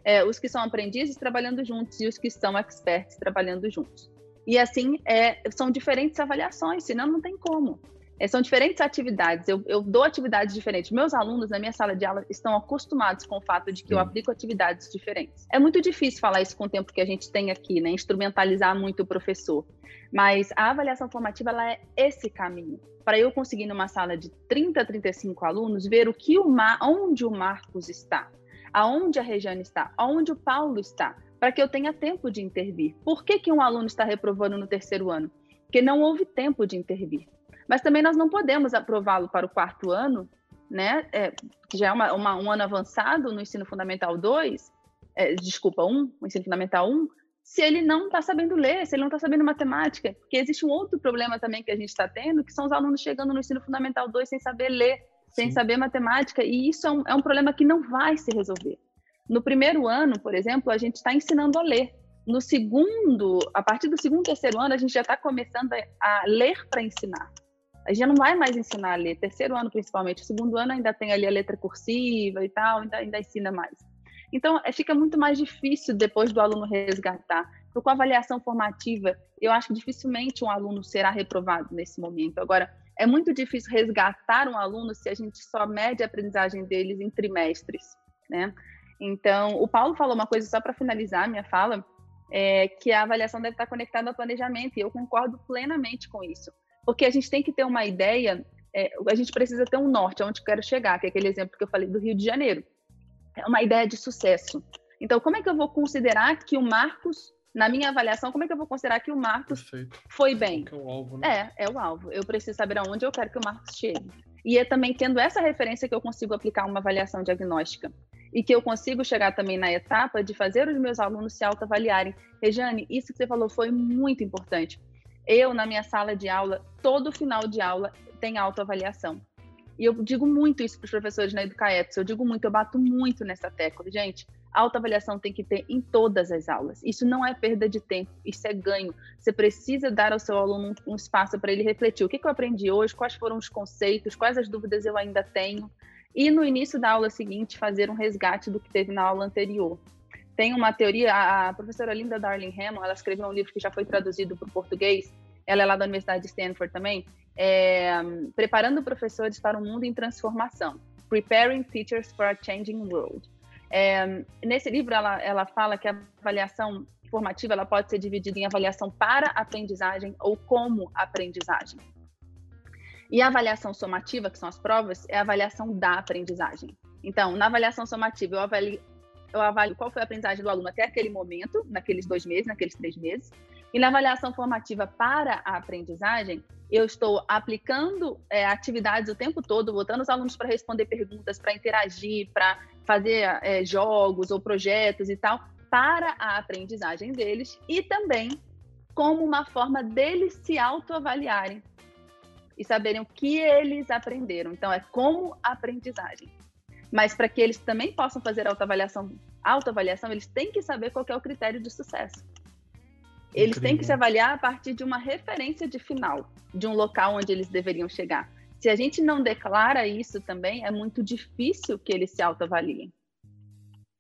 É, os que são aprendizes trabalhando juntos e os que são experts trabalhando juntos. E assim, é, são diferentes avaliações, senão não tem como. É, são diferentes atividades, eu, eu, dou atividades diferentes. Meus alunos na minha sala de aula estão acostumados com o fato de que Sim. eu aplico atividades diferentes. É muito difícil falar isso com o tempo que a gente tem aqui, né? Instrumentalizar muito o professor. Mas a avaliação formativa ela é esse caminho. Para eu conseguir, numa sala de 30 a 35 alunos, ver o que o Mar, onde o Marcos está, aonde a Regiane está, aonde o Paulo está, para que eu tenha tempo de intervir. Por que, que um aluno está reprovando no terceiro ano? Porque não houve tempo de intervir. Mas também nós não podemos aprová-lo para o quarto ano, né? É, que já é uma, uma, um ano avançado no ensino fundamental 2, é, desculpa, 1, um, o ensino fundamental 1, se ele não está sabendo ler, se ele não está sabendo matemática. Porque existe um outro problema também que a gente está tendo, que são os alunos chegando no ensino fundamental 2 sem saber ler, sem Sim. saber matemática, e isso é um, é um problema que não vai se resolver. No primeiro ano, por exemplo, a gente está ensinando a ler. No segundo, a partir do segundo, terceiro ano, a gente já está começando a, a ler para ensinar a gente não vai mais ensinar a ler, terceiro ano principalmente, segundo ano ainda tem ali a letra cursiva e tal, ainda, ainda ensina mais. Então, é, fica muito mais difícil depois do aluno resgatar. Então, com a avaliação formativa, eu acho que dificilmente um aluno será reprovado nesse momento. Agora, é muito difícil resgatar um aluno se a gente só mede a aprendizagem deles em trimestres, né? Então, o Paulo falou uma coisa só para finalizar minha fala, é que a avaliação deve estar conectada ao planejamento, e eu concordo plenamente com isso porque a gente tem que ter uma ideia, é, a gente precisa ter um norte, aonde eu quero chegar, que é aquele exemplo que eu falei do Rio de Janeiro. É uma ideia de sucesso. Então, como é que eu vou considerar que o Marcos, na minha avaliação, como é que eu vou considerar que o Marcos Perfeito. foi bem? É o alvo, né? É, é o alvo. Eu preciso saber aonde eu quero que o Marcos chegue. E é também tendo essa referência que eu consigo aplicar uma avaliação diagnóstica. E que eu consigo chegar também na etapa de fazer os meus alunos se autoavaliarem. Rejane, isso que você falou foi muito importante. Eu, na minha sala de aula, todo final de aula tem autoavaliação. E eu digo muito isso para os professores na Educaetos, eu digo muito, eu bato muito nessa tecla. Gente, autoavaliação tem que ter em todas as aulas. Isso não é perda de tempo, isso é ganho. Você precisa dar ao seu aluno um, espaço para ele refletir. O que, que eu aprendi hoje? Quais foram os conceitos? Quais as dúvidas eu ainda tenho? E no início da aula seguinte, fazer um resgate do que teve na aula anterior tem uma teoria, a professora Linda Darling Hammond, ela escreveu um livro que já foi traduzido para o português, ela é lá da Universidade de Stanford também, é, preparando professores para um mundo em transformação, Preparing Teachers for a Changing World. É, nesse livro, ela, ela fala que a avaliação formativa ela pode ser dividida em avaliação para aprendizagem ou como aprendizagem. E a avaliação somativa, que são as provas, é a avaliação da aprendizagem. Então, na avaliação somativa, eu avalio, eu avalio qual foi a aprendizagem do aluno até aquele momento, naqueles dois meses, naqueles três meses. E na avaliação formativa para a aprendizagem, eu estou aplicando é, atividades o tempo todo, botando os alunos para responder perguntas, para interagir, para fazer é, jogos ou projetos e tal, para a aprendizagem deles e também como uma forma deles se autoavaliarem e saberem o que eles aprenderam. Então, é como aprendizagem. Mas para que eles também possam fazer autoavaliação, autoavaliação, eles têm que saber qual é o critério de sucesso. Eles Incrível. têm que se avaliar a partir de uma referência de final, de um local onde eles deveriam chegar. Se a gente não declara isso também, é muito difícil que eles se autoavaliem.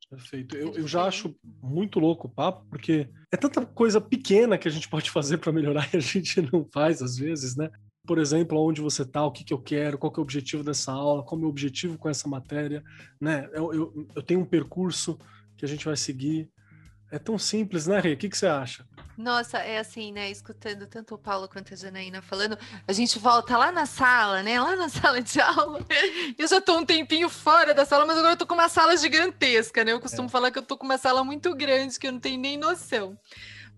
Perfeito. Eu, eu já acho muito louco o papo, porque é tanta coisa pequena que a gente [laughs] pode fazer para melhorar e a gente não faz às vezes, né? Por exemplo, onde você está, o que, que eu quero, qual que é o objetivo dessa aula, qual é o meu objetivo com essa matéria, né? Eu, eu, eu tenho um percurso que a gente vai seguir. É tão simples, né, Rê? O que, que você acha? Nossa, é assim, né? Escutando tanto o Paulo quanto a Janaína falando, a gente volta lá na sala, né? Lá na [laughs] sala de aula. Eu já tô um tempinho fora da sala, mas agora eu tô com uma sala gigantesca, né? Eu costumo é. falar que eu tô com uma sala muito grande, que eu não tenho nem noção.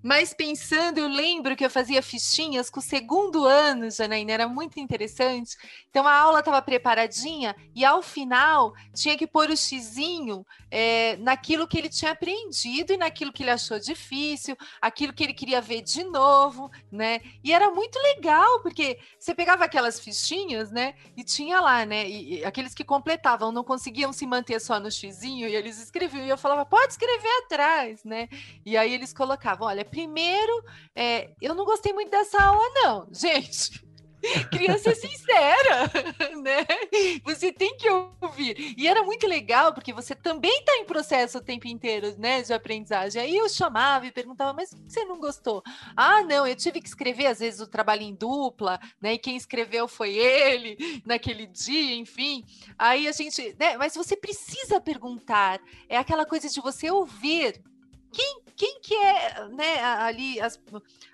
Mas pensando, eu lembro que eu fazia fichinhas com o segundo ano, Janaína, era muito interessante. Então a aula estava preparadinha e ao final tinha que pôr o xizinho é, naquilo que ele tinha aprendido e naquilo que ele achou difícil, aquilo que ele queria ver de novo, né? E era muito legal, porque você pegava aquelas fichinhas, né? E tinha lá, né? E, e aqueles que completavam não conseguiam se manter só no xizinho e eles escreviam. E eu falava, pode escrever atrás, né? E aí eles colocavam, olha primeiro, é, eu não gostei muito dessa aula, não, [laughs] gente. Criança sincera, [laughs] né? Você tem que ouvir. E era muito legal, porque você também está em processo o tempo inteiro, né, de aprendizagem. Aí eu chamava e perguntava, mas você não gostou? Ah, não, eu tive que escrever, às vezes, o trabalho em dupla, né? E quem escreveu foi ele, naquele dia, enfim. Aí a gente, né? Mas você precisa perguntar. É aquela coisa de você ouvir quem, quem que é né, ali as,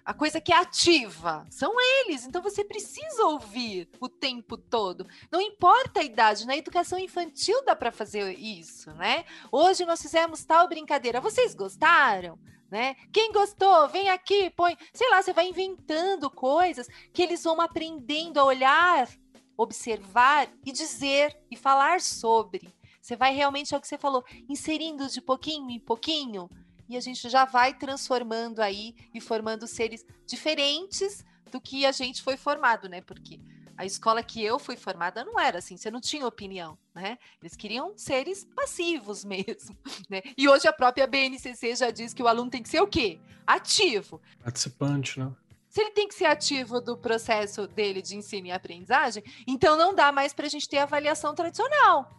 a coisa que é ativa? São eles. Então você precisa ouvir o tempo todo. Não importa a idade, na educação infantil dá para fazer isso, né? Hoje nós fizemos tal brincadeira. Vocês gostaram? Né? Quem gostou, vem aqui, põe. Sei lá, você vai inventando coisas que eles vão aprendendo a olhar, observar e dizer e falar sobre. Você vai realmente, é o que você falou, inserindo de pouquinho em pouquinho e a gente já vai transformando aí e formando seres diferentes do que a gente foi formado, né? Porque a escola que eu fui formada não era assim, você não tinha opinião, né? Eles queriam seres passivos [laughs] mesmo, né? E hoje a própria BNCC já diz que o aluno tem que ser o quê? Ativo. Participante, né? Se ele tem que ser ativo do processo dele de ensino e aprendizagem, então não dá mais para a gente ter avaliação tradicional.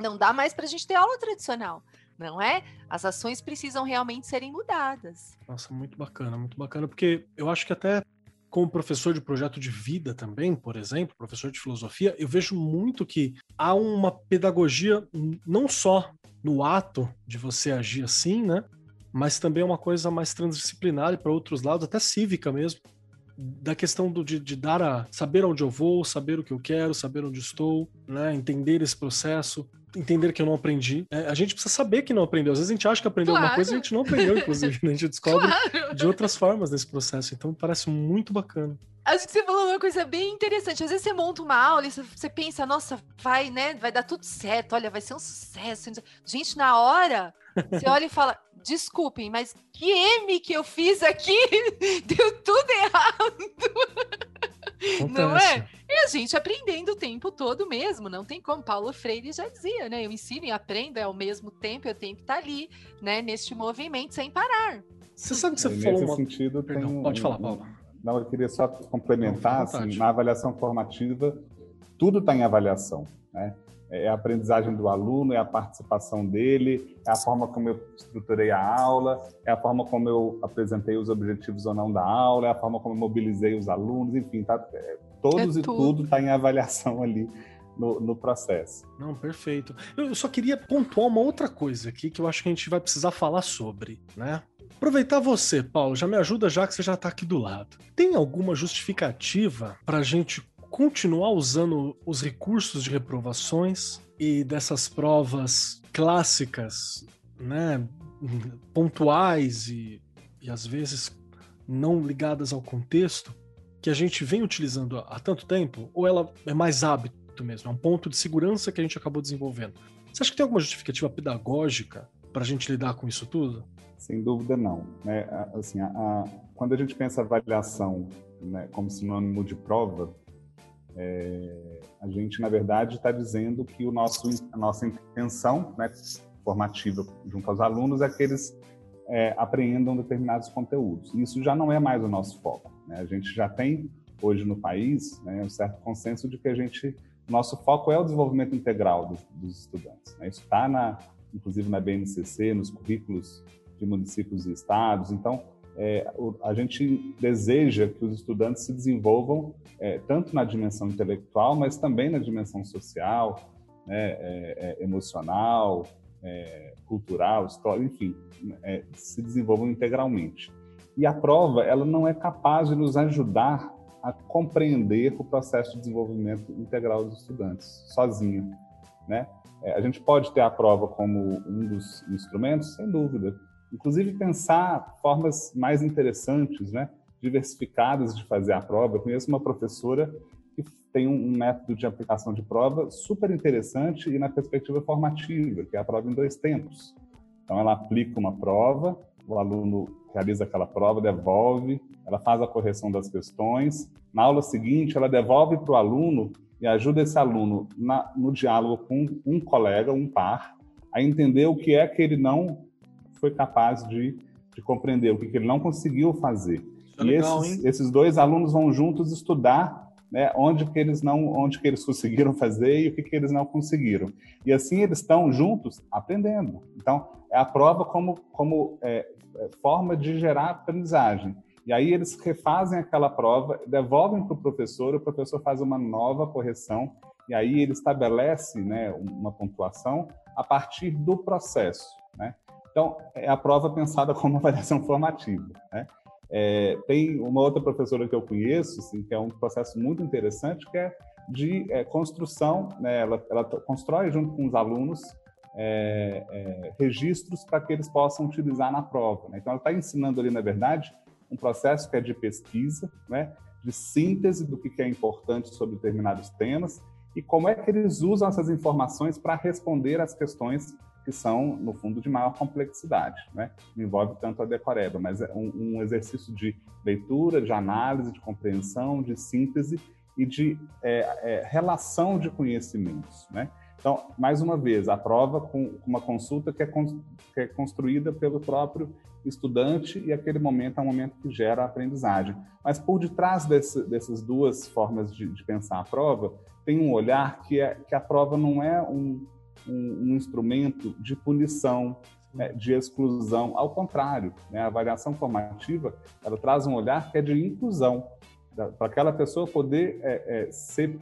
Não dá mais para a gente ter aula tradicional não é? As ações precisam realmente serem mudadas. Nossa, muito bacana, muito bacana, porque eu acho que até como professor de projeto de vida também, por exemplo, professor de filosofia, eu vejo muito que há uma pedagogia não só no ato de você agir assim, né? Mas também é uma coisa mais transdisciplinar e para outros lados, até cívica mesmo, da questão do, de, de, dar a saber onde eu vou, saber o que eu quero, saber onde estou, né? entender esse processo, entender que eu não aprendi. É, a gente precisa saber que não aprendeu. Às vezes a gente acha que aprendeu claro. alguma coisa e a gente não aprendeu, inclusive. Né? A gente [laughs] descobre claro. de outras formas nesse processo. Então parece muito bacana. Acho que você falou uma coisa bem interessante. Às vezes você monta uma aula e você pensa, nossa, vai, né? Vai dar tudo certo, olha, vai ser um sucesso. Gente, na hora, você olha e fala, desculpem, mas que M que eu fiz aqui [laughs] deu tudo errado. Acontece. Não é? E a gente aprendendo o tempo todo mesmo, não tem como. Paulo Freire já dizia, né? Eu ensino e aprendo ao mesmo tempo, eu tenho que estar ali, né? Neste movimento sem parar. Você sabe que você é, falou Nesse uma... sentido, Perdão, tem pode falar, Paulo. Não, eu queria só complementar, assim, na avaliação formativa, tudo está em avaliação, né? É a aprendizagem do aluno, é a participação dele, é a forma como eu estruturei a aula, é a forma como eu apresentei os objetivos ou não da aula, é a forma como eu mobilizei os alunos, enfim, tá, é, todos é e tudo está em avaliação [laughs] ali no, no, processo. Não, perfeito. Eu só queria pontuar uma outra coisa aqui que eu acho que a gente vai precisar falar sobre, né? Aproveitar você, Paulo, já me ajuda já que você já está aqui do lado. Tem alguma justificativa para a gente continuar usando os recursos de reprovações e dessas provas clássicas, né, pontuais e, e às vezes não ligadas ao contexto, que a gente vem utilizando há tanto tempo, ou ela é mais hábito mesmo, é um ponto de segurança que a gente acabou desenvolvendo? Você acha que tem alguma justificativa pedagógica para a gente lidar com isso tudo? Sem dúvida não. Né? Assim, a, a, quando a gente pensa avaliação né, como sinônimo de prova, é, a gente, na verdade, está dizendo que o nosso, a nossa intenção né, formativa junto aos alunos é que eles é, apreendam determinados conteúdos. Isso já não é mais o nosso foco. Né? A gente já tem, hoje no país, né, um certo consenso de que a gente, nosso foco é o desenvolvimento integral dos, dos estudantes. Né? Isso está, inclusive, na BNCC, nos currículos de municípios e estados. Então, é, a gente deseja que os estudantes se desenvolvam é, tanto na dimensão intelectual, mas também na dimensão social, né, é, é emocional, é, cultural, história, enfim, é, se desenvolvam integralmente. E a prova, ela não é capaz de nos ajudar a compreender o processo de desenvolvimento integral dos estudantes sozinha, né? a gente pode ter a prova como um dos instrumentos, sem dúvida, inclusive pensar formas mais interessantes, né, diversificadas de fazer a prova. Eu conheço uma professora que tem um método de aplicação de prova super interessante e na perspectiva formativa, que é a prova em dois tempos. Então, ela aplica uma prova, o aluno realiza aquela prova, devolve, ela faz a correção das questões. Na aula seguinte, ela devolve para o aluno e ajuda esse aluno na, no diálogo com um colega, um par, a entender o que é que ele não foi capaz de, de compreender, o que, que ele não conseguiu fazer. É e legal, esses, esses, dois alunos vão juntos estudar né, onde que eles não, onde que eles [laughs] conseguiram fazer e o que, que eles não conseguiram. E assim eles estão juntos aprendendo. Então é a prova como como é, é, forma de gerar aprendizagem. E aí eles refazem aquela prova, devolvem para o professor, o professor faz uma nova correção e aí ele estabelece né, uma pontuação a partir do processo. Né? Então, é a prova pensada como avaliação formativa. Né? É, tem uma outra professora que eu conheço, assim, que é um processo muito interessante, que é de é, construção, né? ela, ela, constrói junto com os alunos é, é registros para que eles possam utilizar na prova. Né? Então, ela está ensinando ali, na verdade, um processo que é de pesquisa, né? de síntese do que é importante sobre determinados temas e como é que eles usam essas informações para responder às questões que são, no fundo, de maior complexidade. Né? Envolve tanto a decoreba, mas é um, um, exercício de leitura, de análise, de compreensão, de síntese e de é, é, relação de conhecimentos. Né? Então, mais uma vez, a prova com uma consulta que é, que é construída pelo próprio estudante e aquele momento é um momento que gera a aprendizagem. Mas por detrás desse, dessas duas formas de, de, pensar a prova, tem um olhar que é que a prova não é um, um, um instrumento de punição, né, de exclusão. Ao contrário, né, a avaliação formativa ela traz um olhar que é de inclusão, para aquela pessoa poder é, é, ser,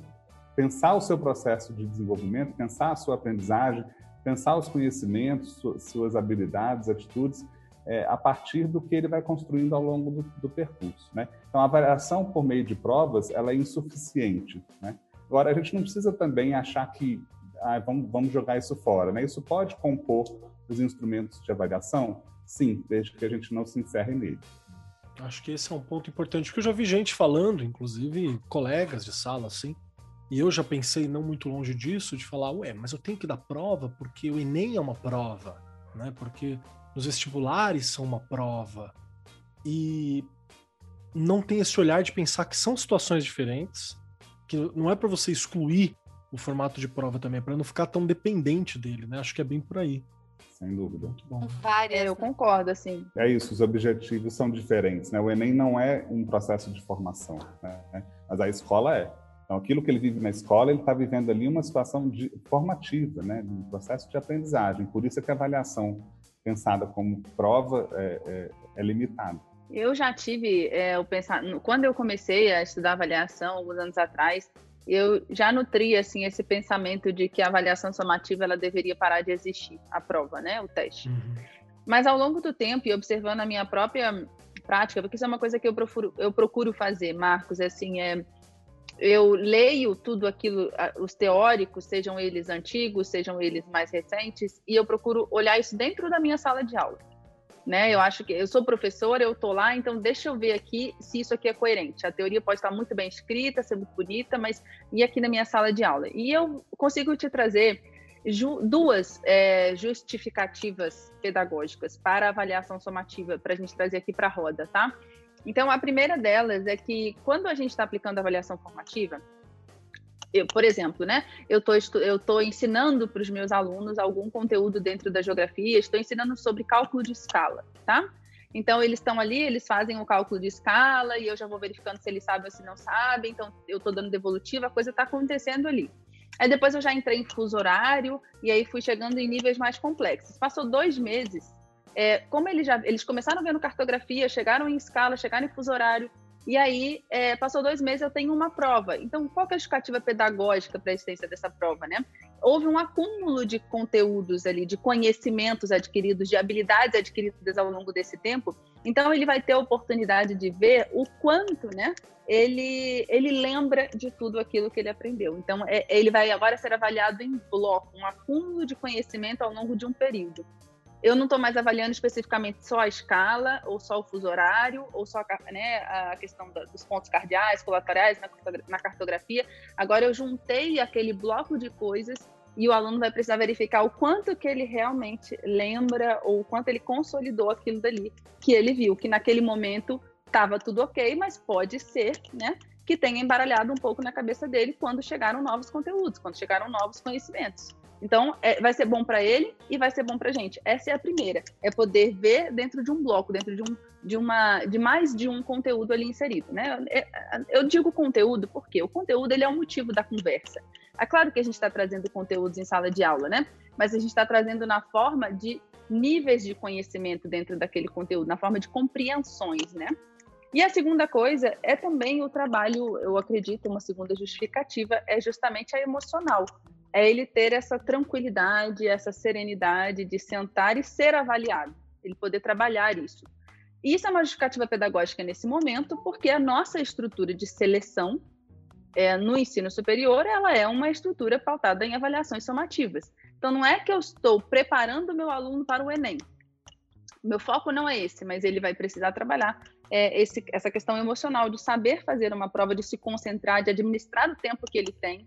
pensar o seu processo de desenvolvimento, pensar a sua aprendizagem, pensar os conhecimentos, suas, suas habilidades, atitudes, é, a partir do que ele vai construindo ao longo do, do percurso. Né? Então, a avaliação por meio de provas ela é insuficiente. Né? Agora, a gente não precisa também achar que ah, vamos, vamos jogar isso fora. Né? Isso pode compor os instrumentos de avaliação? Sim, desde que a gente não se encerre nele. Acho que esse é um ponto importante, porque eu já vi gente falando, inclusive colegas de sala, assim, e eu já pensei, não muito longe disso, de falar, ué, mas eu tenho que dar prova porque o Enem é uma prova, né? Porque os vestibulares são uma prova. E não tem esse olhar de pensar que são situações diferentes, que não é para você excluir o formato de prova também, para não ficar tão dependente dele, né? Acho que é bem por aí. Sem dúvida. Muito bom. Várias. É, eu concordo, assim. É isso, os objetivos são diferentes, né? O Enem não é um processo de formação, né? Mas a escola é. Então, aquilo que ele vive na escola, ele está vivendo ali uma situação de, formativa, né? Um processo de aprendizagem. Por isso é que a avaliação pensada como prova é, é, é limitada. Eu já tive é, o pensar quando eu comecei a estudar avaliação alguns anos atrás, eu já nutri assim esse pensamento de que a avaliação somativa ela deveria parar de existir, a prova, né, o teste. Uhum. Mas ao longo do tempo e observando a minha própria prática, porque isso é uma coisa que eu procuro, eu procuro fazer, Marcos, é assim, é eu leio tudo aquilo, os teóricos, sejam eles antigos, sejam eles mais recentes, e eu procuro olhar isso dentro da minha sala de aula né? Eu acho que eu sou professora, eu tô lá, então deixa eu ver aqui se isso aqui é coerente. A teoria pode estar muito bem escrita, ser muito bonita, mas e aqui na minha sala de aula? E eu consigo te trazer ju duas é, justificativas pedagógicas para avaliação somativa, para a gente trazer aqui para a roda, tá? Então, a primeira delas é que quando a gente está aplicando avaliação formativa, eu, por exemplo, né? Eu estou eu tô ensinando para os meus alunos algum conteúdo dentro da geografia, estou ensinando sobre cálculo de escala, tá? Então, eles estão ali, eles fazem o cálculo de escala e eu já vou verificando se eles sabem ou se não sabem. Então, eu estou dando devolutiva, a coisa está acontecendo ali. Aí depois eu já entrei em fuso horário e aí fui chegando em níveis mais complexos. Passou dois meses, é, como eles já eles começaram vendo cartografia, chegaram em escala, chegaram em fuso horário, e aí, é, passou dois meses, eu tenho uma prova. Então, qual é a justificativa pedagógica para a existência dessa prova, né? Houve um acúmulo de conteúdos ali, de conhecimentos adquiridos, de habilidades adquiridas ao longo desse tempo. Então, ele vai ter a oportunidade de ver o quanto, né? Ele, ele lembra de tudo aquilo que ele aprendeu. Então, é, ele vai agora ser avaliado em bloco, um acúmulo de conhecimento ao longo de um período eu não estou mais avaliando especificamente só a escala, ou só o fuso horário, ou só né, a questão dos pontos cardeais, colaterais na cartografia. Agora eu juntei aquele bloco de coisas e o aluno vai precisar verificar o quanto que ele realmente lembra ou o quanto ele consolidou aquilo dali que ele viu, que naquele momento estava tudo ok, mas pode ser, né, que tenha embaralhado um pouco na cabeça dele quando chegaram novos conteúdos, quando chegaram novos conhecimentos. Então, é, vai ser bom para ele e vai ser bom para gente. Essa é a primeira. É poder ver dentro de um bloco, dentro de, um, de, uma, de mais de um conteúdo ali inserido. Né? É, eu digo conteúdo porque o conteúdo ele é o motivo da conversa. É claro que a gente está trazendo conteúdos em sala de aula, né? mas a gente está trazendo na forma de níveis de conhecimento dentro daquele conteúdo, na forma de compreensões. Né? E a segunda coisa é também o trabalho, eu acredito, uma segunda justificativa, é justamente a emocional é ele ter essa tranquilidade, essa serenidade de sentar e ser avaliado, ele poder trabalhar isso. Isso é uma justificativa pedagógica nesse momento, porque a nossa estrutura de seleção é, no ensino superior, ela é uma estrutura pautada em avaliações somativas. Então, não é que eu estou preparando meu aluno para o Enem. Meu foco não é esse, mas ele vai precisar trabalhar é, esse, essa questão emocional de saber fazer uma prova, de se concentrar, de administrar o tempo que ele tem,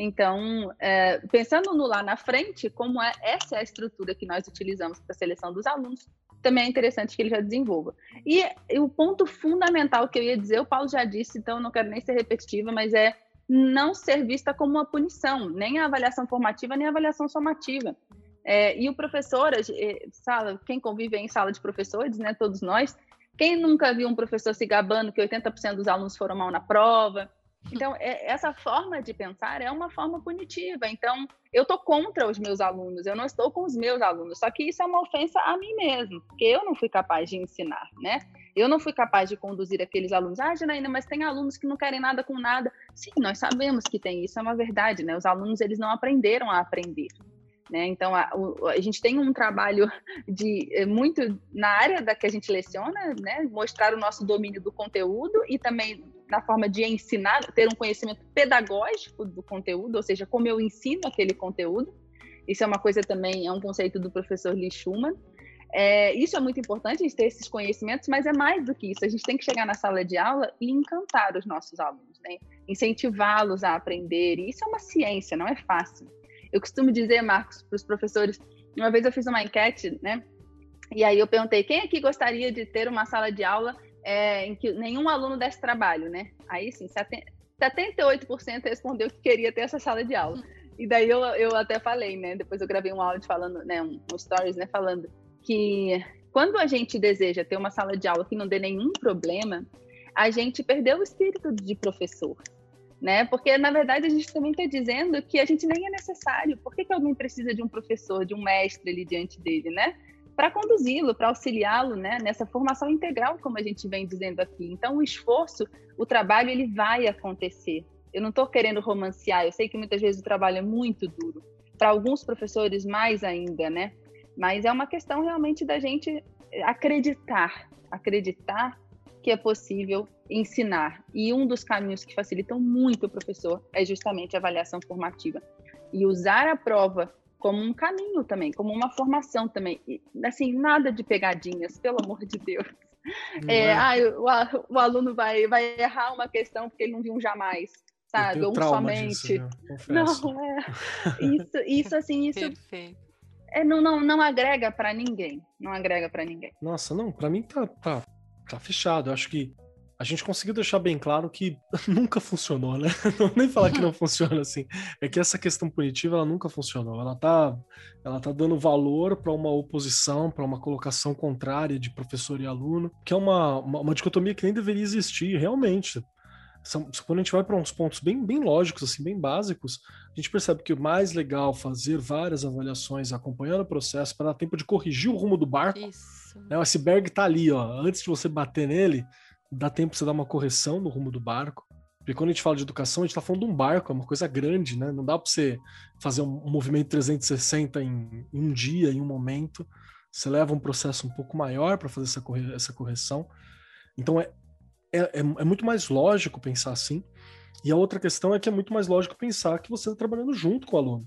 então, é, pensando no lá na frente, como é essa é a estrutura que nós utilizamos para a seleção dos alunos, também é interessante que ele já desenvolva. E, e, o ponto fundamental que eu ia dizer, o Paulo já disse, então não quero nem ser repetitiva, mas é não ser vista como uma punição, nem a avaliação formativa, nem a avaliação somativa. É, e o professor, sala, quem convive em sala de professores, né, todos nós, quem nunca viu um professor se gabando que 80% dos alunos foram mal na prova, então, é, essa forma de pensar é uma forma punitiva. Então, eu estou contra os meus alunos, eu não estou com os meus alunos. Só que isso é uma ofensa a mim mesmo, porque eu não fui capaz de ensinar, né? Eu não fui capaz de conduzir aqueles alunos. Ah, Janaína, mas tem alunos que não querem nada com nada. Sim, nós sabemos que tem isso, é uma verdade, né? Os alunos, eles não aprenderam a aprender. Né? Então, a, a, gente tem um trabalho [laughs] de eh, muito na área da que a gente leciona, né? mostrar o nosso domínio do conteúdo e também na forma de ensinar, ter um conhecimento pedagógico do conteúdo, ou seja, como eu ensino aquele conteúdo. Isso é uma coisa também, é um conceito do professor Lee Schumann. É, isso é muito importante, a gente ter esses conhecimentos, mas é mais do que isso. A gente tem que chegar na sala de aula e encantar os nossos alunos, né? incentivá-los a aprender. E isso é uma ciência, não é fácil. Eu costumo dizer, Marcos, para os professores, uma vez eu fiz uma enquete, né? E aí eu perguntei, quem aqui gostaria de ter uma sala de aula é, em que nenhum aluno desse trabalho, né? Aí sim, 78% respondeu que queria ter essa sala de aula. E daí eu, eu até falei, né? Depois eu gravei um áudio falando, né? Um, um stories, né? Falando que quando a gente deseja ter uma sala de aula que não dê nenhum problema, a gente perdeu o espírito de professor né? Porque na verdade a gente também está dizendo que a gente nem é necessário. Por que, que alguém precisa de um professor, de um mestre ali diante dele, né? Para conduzi-lo, para auxiliá-lo, né? Nessa formação integral, como a gente vem dizendo aqui. Então o esforço, o trabalho, ele vai acontecer. Eu não estou querendo romancear. Eu sei que muitas vezes o trabalho é muito duro. Para alguns professores mais ainda, né? Mas é uma questão realmente da gente acreditar, acreditar que é possível ensinar. E um dos caminhos que facilitam muito o professor é justamente a avaliação formativa. E usar a prova como um caminho também, como uma formação também. E, assim, nada de pegadinhas, pelo amor de Deus. É, é. Ah, o, o, aluno vai, vai errar uma questão porque ele não viu um jamais, sabe? Ou um somente. Disso, não, é. Isso, isso assim, isso. É, não, não, não agrega para ninguém. Não agrega para ninguém. Nossa, não, para mim tá, tá tá fechado. Eu acho que a gente conseguiu deixar bem claro que [laughs] nunca funcionou, né? [laughs] Não nem falar que não [laughs] funciona assim. É que essa questão punitiva ela nunca funcionou. Ela tá, ela tá dando valor para uma oposição, para uma colocação contrária de professor e aluno, que é uma, uma, uma dicotomia que nem deveria existir, realmente. São, quando a gente vai para uns pontos bem, bem lógicos, assim, bem básicos, a gente percebe que o mais legal fazer várias avaliações acompanhando o processo para dar tempo de corrigir o rumo do barco. Isso. Né? O iceberg está ali, ó. Antes de você bater nele, dá tempo pra você dar uma correção no rumo do barco. Porque quando a gente fala de educação, a gente está falando de um barco, é uma coisa grande, né? Não dá para você fazer um movimento 360 em, em, um dia, em um momento. Você leva um processo um pouco maior para fazer essa, corre essa correção. Então é, é, é, é, muito mais lógico pensar assim. E a outra questão é que é muito mais lógico pensar que você está trabalhando junto com o aluno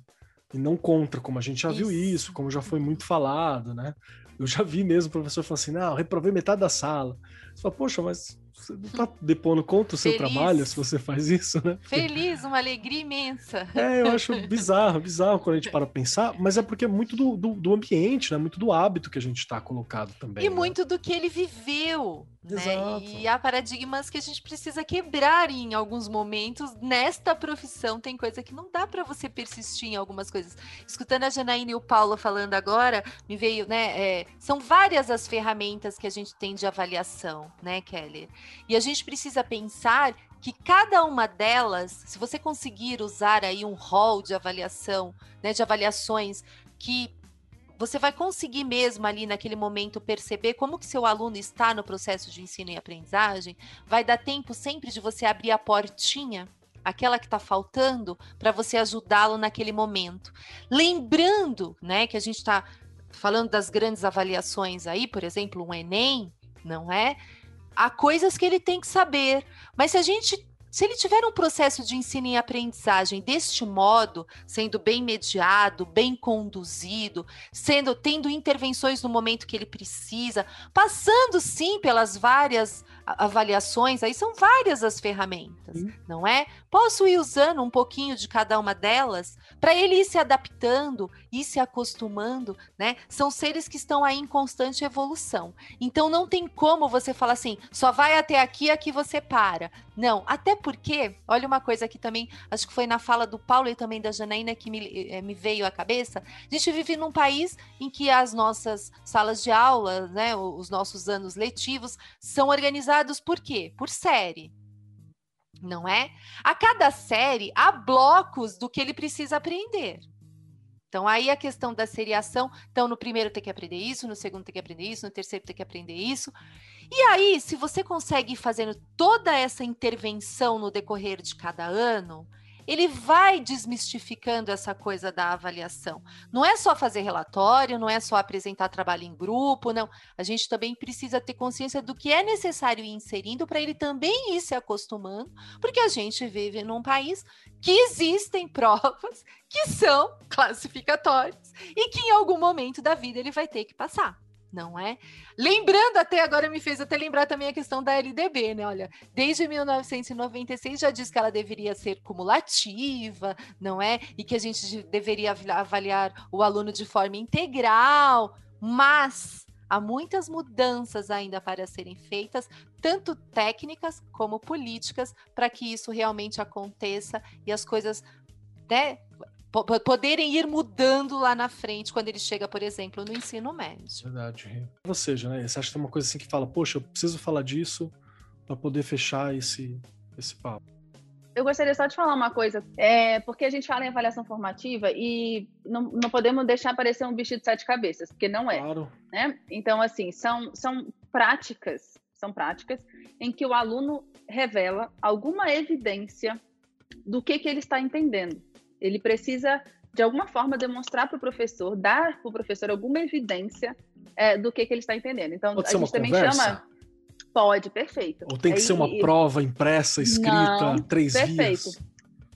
e não contra, como a gente já isso. viu isso, como já foi muito falado, né? Eu já vi mesmo o professor falando assim: não, eu reprovei metade da sala. Você fala, poxa, mas você não tá [laughs] depondo contra o seu Feliz. trabalho se você faz isso, né? Feliz, uma alegria imensa. [laughs] É, eu acho bizarro, bizarro quando a gente para pensar, mas é porque é muito do, do, do ambiente, né? Muito do hábito que a gente está colocado também. E né? muito do que ele viveu. Né? E há paradigmas que a gente precisa quebrar em alguns momentos. Nesta profissão tem coisa que não dá para você persistir em algumas coisas. Escutando a Janaína e o Paulo falando agora, me veio, né? É, são várias as ferramentas que a gente tem de avaliação, né, Kelly? E a gente precisa pensar que cada uma delas, se você conseguir usar aí um rol de avaliação, né, de avaliações que você vai conseguir mesmo ali naquele momento perceber como que seu aluno está no processo de ensino e aprendizagem, vai dar tempo sempre de você abrir a portinha, aquela que está faltando, para você ajudá-lo naquele momento. Lembrando, né, que a gente está falando das grandes avaliações aí, por exemplo, um Enem, não é? Há coisas que ele tem que saber, mas se a gente se ele tiver um processo de ensino e aprendizagem deste modo, sendo bem mediado, bem conduzido, sendo tendo intervenções no momento que ele precisa, passando sim pelas várias avaliações, aí são várias as ferramentas, sim. não é? Posso ir usando um pouquinho de cada uma delas para ele ir se adaptando, ir se acostumando, né? São seres que estão aí em constante evolução. Então não tem como você falar assim, só vai até aqui, aqui você para. Não, até porque, olha uma coisa aqui também, acho que foi na fala do Paulo e também da Janaína que me, eh, me veio à cabeça. A gente vive num país em que as nossas salas de aula, né, os nossos anos letivos, são organizados por quê? Por série. Não é? A cada série há blocos do que ele precisa aprender. Então, aí a questão da seriação. Então, no primeiro tem que aprender isso, no segundo tem que aprender isso, no terceiro tem que aprender isso. E aí, se você consegue ir fazendo toda essa intervenção no decorrer de cada ano, ele vai desmistificando essa coisa da avaliação. Não é só fazer relatório, não é só apresentar trabalho em grupo, não. A gente também precisa ter consciência do que é necessário ir inserindo para ele também ir se acostumando, porque a gente vive num país que existem [laughs] provas que são classificatórias e que em algum momento da vida ele vai ter que passar não é? Lembrando até agora me fez até lembrar também a questão da LDB, né? Olha, desde 1996 já diz que ela deveria ser cumulativa, não é? E que a gente deveria avaliar o aluno de forma integral, mas há muitas mudanças ainda para serem feitas, tanto técnicas como políticas, para que isso realmente aconteça e as coisas né, poderem ir mudando lá na frente quando ele chega, por exemplo, no ensino médio. Verdade. Ou seja, né? Você acha que tem uma coisa assim que fala, poxa, eu preciso falar disso para poder fechar esse, esse papo? Eu gostaria só de falar uma coisa, é, porque a gente fala em avaliação formativa e não, não podemos deixar aparecer um bicho de sete cabeças, porque não é. Claro. Né? Então, assim, são, são práticas, são práticas em que o aluno revela alguma evidência do que, que ele está entendendo. Ele precisa, de alguma forma, demonstrar para o professor, dar para o professor alguma evidência é, do que, que ele está entendendo. Então, Pode a gente também conversa? chama. Pode, perfeito. Ou tem que ser uma e... prova impressa, escrita, Não, três perfeito. vias?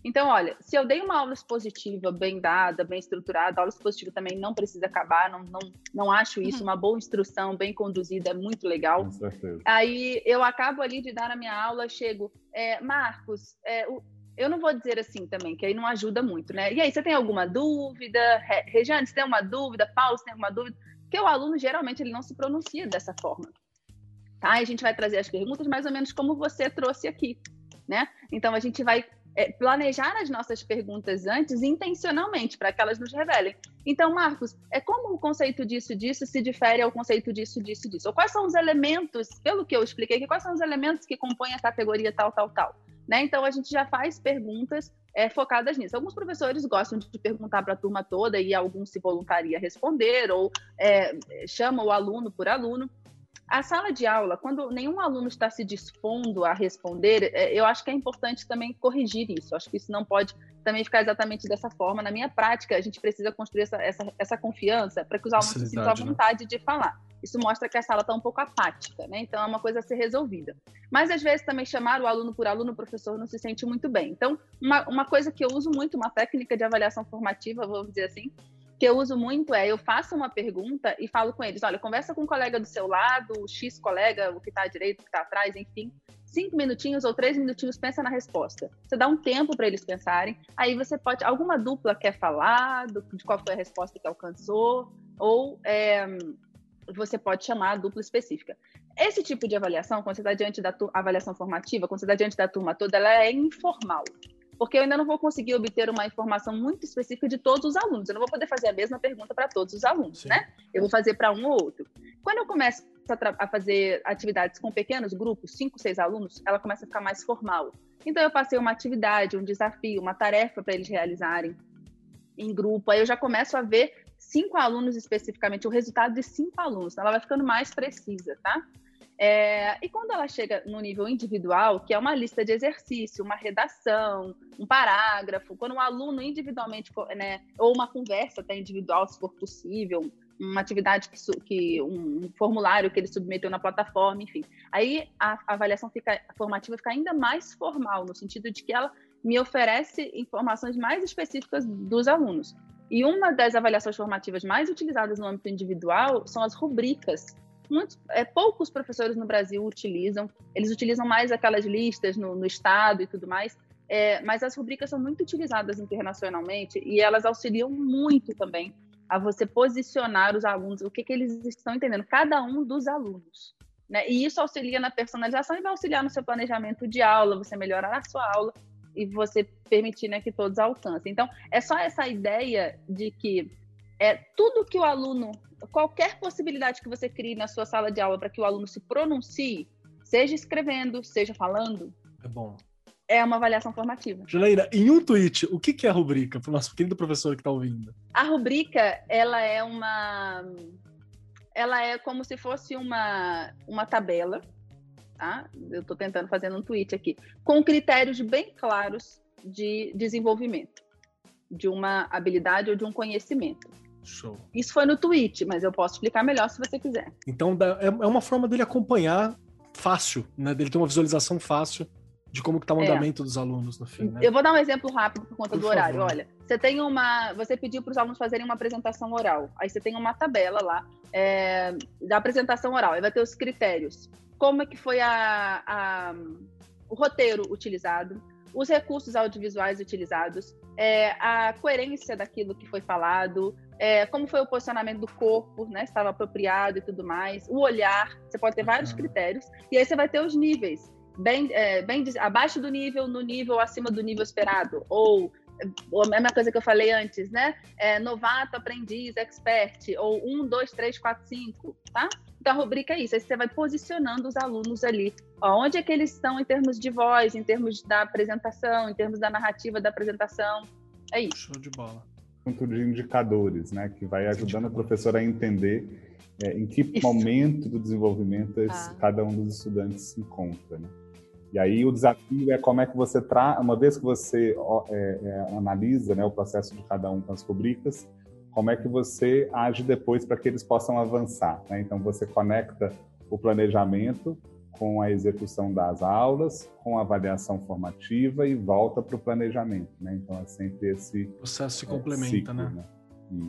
Então, olha, se eu dei uma aula expositiva bem dada, bem estruturada, a aula expositiva também não precisa acabar, não, não, não acho isso, uhum. uma boa instrução bem conduzida é muito legal. Com certeza. Aí eu acabo ali de dar a minha aula, chego, é, Marcos, é, o, eu não vou dizer assim também, que aí não ajuda muito, né? E aí, você tem alguma dúvida? Regiane, você tem uma dúvida? Paulo, você tem alguma dúvida? Porque o aluno, geralmente, ele não se pronuncia dessa forma. Tá? E a gente vai trazer as perguntas mais ou menos como você trouxe aqui, né? Então a gente vai é, planejar as nossas perguntas antes intencionalmente para que elas nos revelem. Então, Marcos, é como o conceito disso disso se difere ao conceito disso disso disso? Ou quais são os elementos, pelo que eu expliquei quais são os elementos que compõem a categoria tal tal tal? Né? Então a gente já faz perguntas é, focadas nisso. Alguns professores gostam de perguntar para a turma toda e alguns se voluntaria a responder ou é, chama o aluno por aluno. A sala de aula, quando nenhum aluno está se dispondo a responder, é, eu acho que é importante também corrigir isso. Acho que isso não pode também ficar exatamente dessa forma. Na minha prática, a gente precisa construir essa, essa, essa confiança para que os alunos se sintam à né? vontade né? de falar. Isso mostra que a sala está um pouco apática, né? Então é uma coisa a ser resolvida. Mas às vezes também chamar o aluno por aluno, o professor não se sente muito bem. Então, uma, uma coisa que eu uso muito, uma técnica de avaliação formativa, vamos dizer assim, que eu uso muito é eu faço uma pergunta e falo com eles: olha, conversa com o um colega do seu lado, o X colega, o que está à direita, o que está atrás, enfim. Cinco minutinhos ou três minutinhos, pensa na resposta. Você dá um tempo para eles pensarem. Aí você pode. Alguma dupla quer falar do, de qual foi a resposta que alcançou, ou é, você pode chamar a dupla específica. Esse tipo de avaliação, quando você está diante da avaliação formativa, quando você está diante da turma toda, ela é informal porque eu ainda não vou conseguir obter uma informação muito específica de todos os alunos. Eu não vou poder fazer a mesma pergunta para todos os alunos, Sim. né? Eu vou fazer para um ou outro. Quando eu começo a, a, fazer atividades com pequenos grupos, cinco, seis alunos, ela começa a ficar mais formal. Então eu passei uma atividade, um desafio, uma tarefa para eles realizarem em grupo. Aí eu já começo a ver cinco alunos especificamente, o resultado de cinco alunos. Então ela vai ficando mais precisa, tá? É, e quando ela chega no nível individual, que é uma lista de exercício, uma redação, um parágrafo, quando um aluno individualmente, né, ou uma conversa até individual, se for possível, uma atividade que, que um, um, formulário que ele submeteu na plataforma, enfim. Aí a, a avaliação fica, a formativa fica ainda mais formal, no sentido de que ela me oferece informações mais específicas dos alunos. E uma das avaliações formativas mais utilizadas no âmbito individual são as rubricas, muitos, é, poucos professores no Brasil utilizam. Eles utilizam mais aquelas listas no, no estado e tudo mais. É, mas as rubricas são muito utilizadas internacionalmente e elas auxiliam muito também a você posicionar os alunos, o que, que eles estão entendendo, cada um dos alunos. Né? E isso auxilia na personalização e vai auxiliar no seu planejamento de aula, você melhorar a sua aula e você permitir né, que todos alcancem. Então, é só essa ideia de que é tudo que o aluno qualquer possibilidade que você crie na sua sala de aula para que o aluno se pronuncie, seja escrevendo, seja falando, é bom. É uma avaliação formativa. Janaína, em um tweet, o que é a rubrica para o nosso querido professor que está ouvindo? A rubrica, ela é uma, ela é como se fosse uma uma tabela, tá? Eu estou tentando fazer um tweet aqui, com critérios bem claros de desenvolvimento de uma habilidade ou de um conhecimento. Show. Isso foi no tweet, mas eu posso explicar melhor se você quiser. Então é, é uma forma dele acompanhar fácil, né? Dele ter uma visualização fácil de como que tá o é. andamento é. dos alunos no fim. Né? Eu vou dar um exemplo rápido por conta por do favor. horário. Olha, você tem uma, você pediu para os alunos fazerem uma apresentação oral. Aí você tem uma tabela lá é, da apresentação oral. Aí vai ter os critérios. Como é que foi a, a o roteiro utilizado, os recursos audiovisuais utilizados, é, a coerência daquilo que foi falado, é, como foi o posicionamento do corpo, né? Estava apropriado e tudo mais. O olhar, você pode ter vários critérios. E aí você vai ter os níveis. Bem, é, bem abaixo do nível, no nível acima do nível esperado. Ou, a mesma coisa que eu falei antes, né? É, novato, aprendiz, expert. Ou um, dois, três, quatro, cinco, tá? Então a rubrica é isso. Aí você vai posicionando os alunos ali. Onde é que eles estão em termos de voz, em termos da apresentação, em termos da narrativa da apresentação. É isso. Show de bola conjunto de indicadores, né, que vai ajudando a professora a entender é, em que Isso. momento do desenvolvimento ah. cada um dos estudantes se encontra. Né? E aí o desafio é como é que você traz, uma vez que você é, é, analisa né, o processo de cada um com as rubricas, como é que você age depois para que eles possam avançar. Né? Então você conecta o planejamento com a execução das aulas, com a avaliação formativa e volta para o planejamento, né? Então é sempre esse o processo se é, complementa, ciclo, né? né?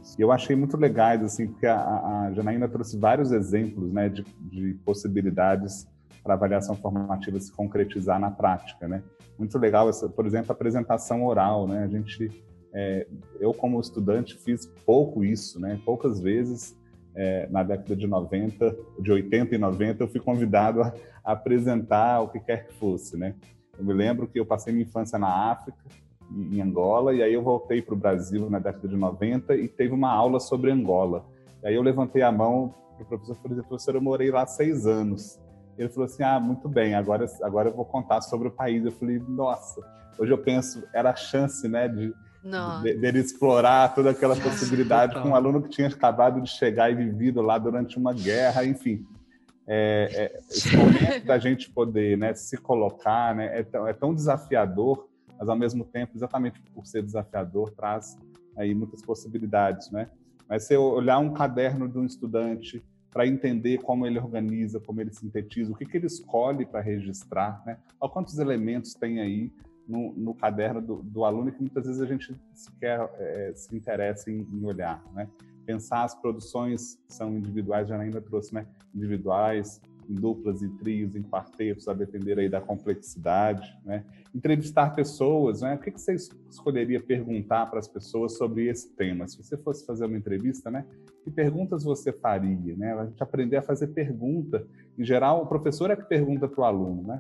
Isso. Eu achei muito legais assim, porque a, a Janaína trouxe vários exemplos, né, de, de possibilidades para a avaliação formativa se concretizar na prática, né? Muito legal, essa, por exemplo, a apresentação oral, né? A gente, é, eu como estudante fiz pouco isso, né? Poucas vezes é, na década de 90, de 80 e 90, eu fui convidado a, a [laughs] apresentar o que quer que fosse, né? Eu me lembro que eu passei minha infância na África, em Angola, e aí eu voltei para o Brasil na década de 90 e teve uma aula sobre Angola. E aí eu levantei a mão para o professor e falei, professor, eu morei lá seis anos. Ele falou assim, ah, muito bem, agora, agora eu vou contar sobre o país. Eu falei, nossa, hoje eu penso, era a chance, né, de, de, dele explorar toda aquela possibilidade com um aluno que tinha acabado de chegar e vivido lá durante uma guerra, enfim. É, é, esse momento da gente poder né, se colocar né, é, tão, é tão desafiador, mas ao mesmo tempo, exatamente por ser desafiador, traz aí muitas possibilidades, né? Mas se eu olhar um caderno de um estudante para entender como ele organiza, como ele sintetiza, o que, que ele escolhe para registrar, né? Olha quantos elementos tem aí no, no caderno do, do, aluno que muitas vezes a gente sequer é, se interessa em, em, olhar, né? Pensar as produções são individuais, já ainda trouxe, né? Individuais, em duplas, em trios, em quartetos, a depender aí da complexidade, né? Entrevistar pessoas, né? O que, que você escolheria perguntar para as pessoas sobre esse tema? Se você fosse fazer uma entrevista, né? Que perguntas você faria, né? A gente aprender a fazer pergunta. Em geral, o professor é que pergunta para o aluno, né?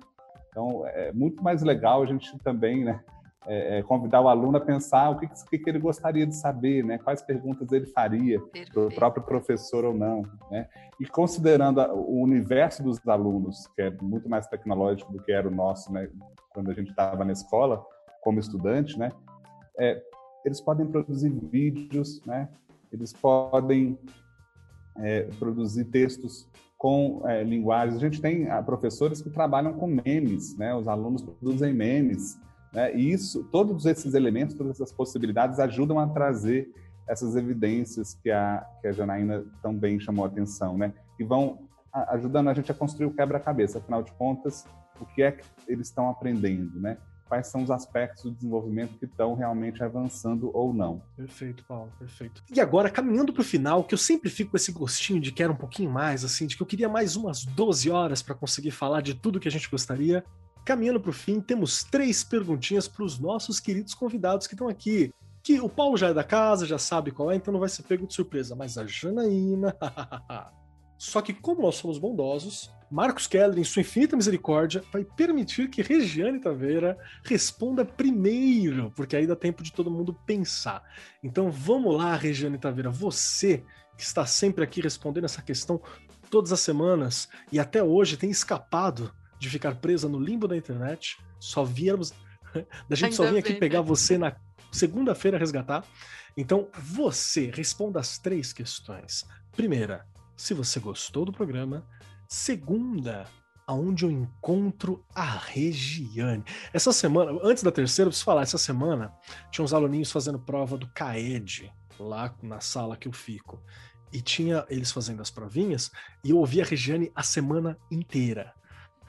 Então, é muito mais legal a gente também, né? É, é, convidar o aluno a pensar o que, que, que, ele gostaria de saber, né? quais perguntas ele faria para o próprio professor ou não. Né? E considerando a, o universo dos alunos, que é muito mais tecnológico do que era o nosso né? quando a gente estava na escola, como estudante, né? É, eles podem produzir vídeos, né? eles podem é, produzir textos com é, linguagens. A gente tem ah, professores que trabalham com memes, né? os alunos produzem memes. Né? E isso, todos esses elementos, todas essas possibilidades ajudam a trazer essas evidências que a, que a Janaína tão bem chamou a atenção, né? E vão ajudando a gente a construir o quebra-cabeça. Afinal de contas, o que é que eles estão aprendendo, né? Quais são os aspectos do desenvolvimento que estão realmente avançando ou não. Perfeito, Paulo, perfeito. E agora, caminhando para o final, que eu sempre fico com esse gostinho de quero um pouquinho mais, assim, de que eu queria mais umas 12 horas para conseguir falar de tudo que a gente gostaria. Caminhando para o fim, temos três perguntinhas para os nossos queridos convidados que estão aqui. Que o Paulo já é da casa, já sabe qual é, então não vai ser pego de surpresa. Mas a Janaína. [laughs] Só que, como nós somos bondosos, Marcos Keller, em sua infinita misericórdia, vai permitir que Regiane Taveira responda primeiro, porque aí dá tempo de todo mundo pensar. Então vamos lá, Regiane Taveira, você que está sempre aqui respondendo essa questão todas as semanas e até hoje tem escapado de ficar presa no limbo da internet. Só viemos. [laughs] da gente Ainda só vinha aqui pegar né? você na segunda-feira resgatar. Então, você responda as três questões. Primeira, se você gostou do programa. Segunda, aonde eu encontro a Regiane. Essa semana, antes da terceira, eu preciso falar, essa semana tinha uns aluninhos fazendo prova do CAED, lá na sala que eu fico. E tinha eles fazendo as provinhas, e eu ouvi a Regiane a semana inteira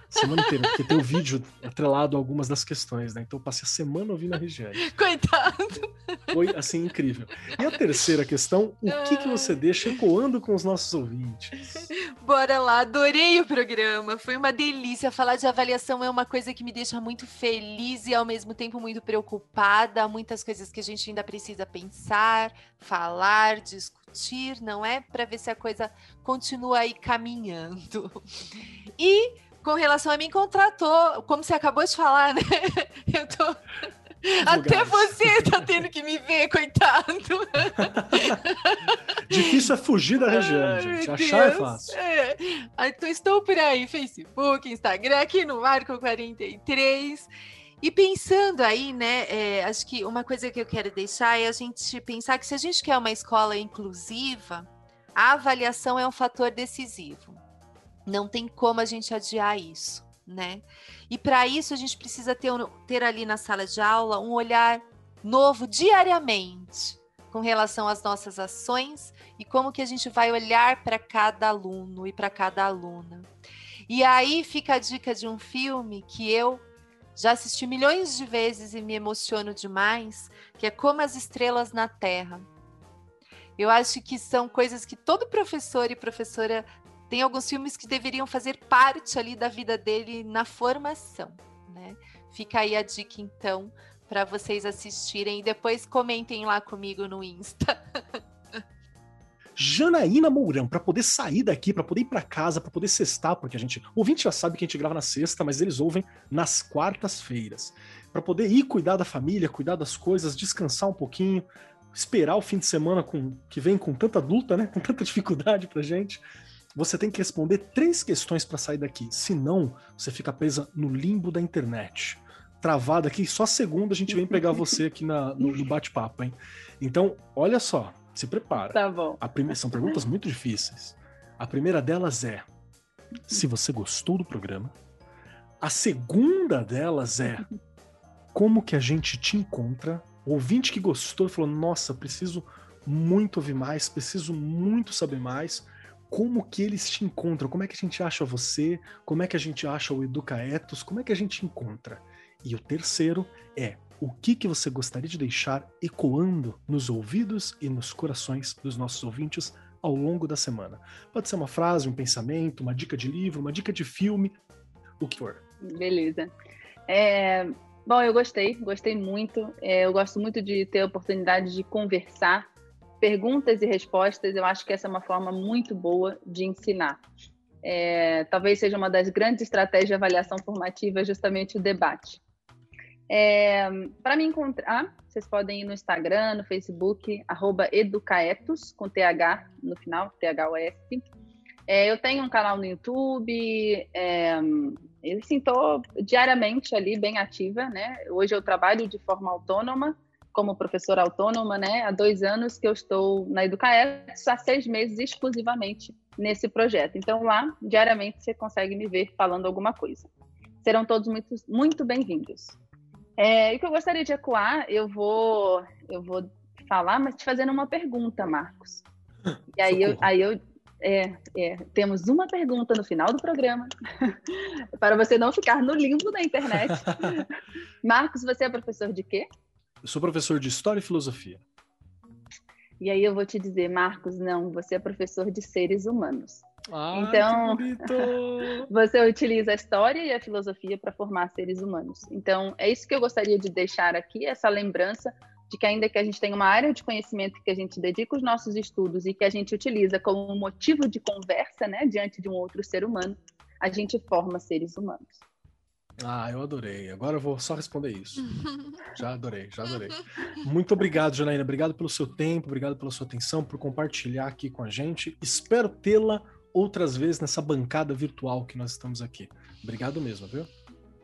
semana inteira, porque tem o vídeo atrelado a algumas das questões, né? Então eu passei a semana ouvindo a Regiane. [laughs] Coitado! Foi, assim, incrível. E a terceira questão, o que, que você deixa ecoando com os nossos ouvintes? [laughs] Bora lá, adorei o programa, foi uma delícia. Falar de avaliação é uma coisa que me deixa muito feliz e ao mesmo tempo muito preocupada. Muitas coisas que a gente ainda precisa pensar, falar, discutir, não é? Para ver se a coisa continua aí caminhando. E com relação a mim, contratou, como você acabou de falar, né? [laughs] Eu tô. Até você tá tendo que me ver, coitado. [laughs] Difícil é fugir da região, Ai, gente. Achar é fácil. É. Então estou por aí, Facebook, Instagram, aqui no Marco 43. E pensando aí, né, é, acho que uma coisa que eu quero deixar é a gente pensar que se a gente quer uma escola inclusiva, a avaliação é um fator decisivo. Não tem como a gente adiar isso, né? E para isso a gente precisa ter, ter ali na sala de aula um olhar novo diariamente com relação às nossas ações e como que a gente vai olhar para cada aluno e para cada aluna. E aí fica a dica de um filme que eu já assisti milhões de vezes e me emociono demais, que é Como as Estrelas na Terra. Eu acho que são coisas que todo professor e professora tem alguns filmes que deveriam fazer parte ali da vida dele na formação, né? Fica aí a dica então para vocês assistirem e depois comentem lá comigo no Insta. Janaína Mourão, para poder sair daqui, para poder ir para casa, para poder sextar, porque a gente. O ouvinte já sabe que a gente grava na sexta, mas eles ouvem nas quartas-feiras. Para poder ir cuidar da família, cuidar das coisas, descansar um pouquinho, esperar o fim de semana com que vem com tanta luta, né? Com tanta dificuldade pra gente. Você tem que responder três questões para sair daqui. Senão, você fica presa no limbo da internet. Travada aqui, só segunda a gente vem pegar [laughs] você aqui na, no, no bate-papo, hein? Então, olha só, se prepara. Tá bom. Prime... São perguntas muito difíceis. A primeira delas é: se você gostou do programa. A segunda delas é: como que a gente te encontra? O ouvinte que gostou falou: nossa, preciso muito ouvir mais, preciso muito saber mais. Como que eles te encontram? Como é que a gente acha você? Como é que a gente acha o Educaetos? Como é que a gente encontra? E o terceiro é o que, que você gostaria de deixar ecoando nos ouvidos e nos corações dos nossos ouvintes ao longo da semana. Pode ser uma frase, um pensamento, uma dica de livro, uma dica de filme, o que for. Beleza. É, bom, eu gostei, gostei muito. É, eu gosto muito de ter a oportunidade de conversar, perguntas e respostas. Eu acho que essa é uma forma muito boa de ensinar. É, talvez seja uma das grandes estratégias de avaliação formativa, justamente o debate. É, para me encontrar, vocês podem ir no Instagram, no Facebook, educaetos, com TH no final, THUF. É, eu tenho um canal no YouTube, é, eu sinto diariamente ali bem ativa, né? Hoje eu trabalho de forma autônoma, como professora autônoma, né? Há dois anos que eu estou na Educaetos, há seis meses exclusivamente nesse projeto. Então lá, diariamente, você consegue me ver falando alguma coisa. Serão todos muito, muito bem-vindos. É, e que eu gostaria de ecoar, eu vou, eu vou falar, mas te fazendo uma pergunta, Marcos. E aí eu, aí eu é, é, temos uma pergunta no final do programa, [laughs] para você não ficar no limbo da internet. [laughs] Marcos, você é professor de quê? Eu sou professor de História e Filosofia. E aí eu vou te dizer, Marcos, não, você é professor de seres humanos. Ah, então, [laughs] você utiliza a história e a filosofia para formar seres humanos. Então, é isso que eu gostaria de deixar aqui, essa lembrança de que ainda que a gente tenha uma área de conhecimento que a gente dedica os nossos estudos e que a gente utiliza como motivo de conversa, né, diante de um outro ser humano, a gente forma seres humanos. Ah, eu adorei. Agora eu vou só responder isso. [laughs] já adorei, já adorei. Muito obrigado, Janaína. Obrigado pelo seu tempo, obrigado pela sua atenção, por compartilhar aqui com a gente. Espero tê-la outras vezes nessa bancada virtual que nós estamos aqui. Obrigado mesmo, viu?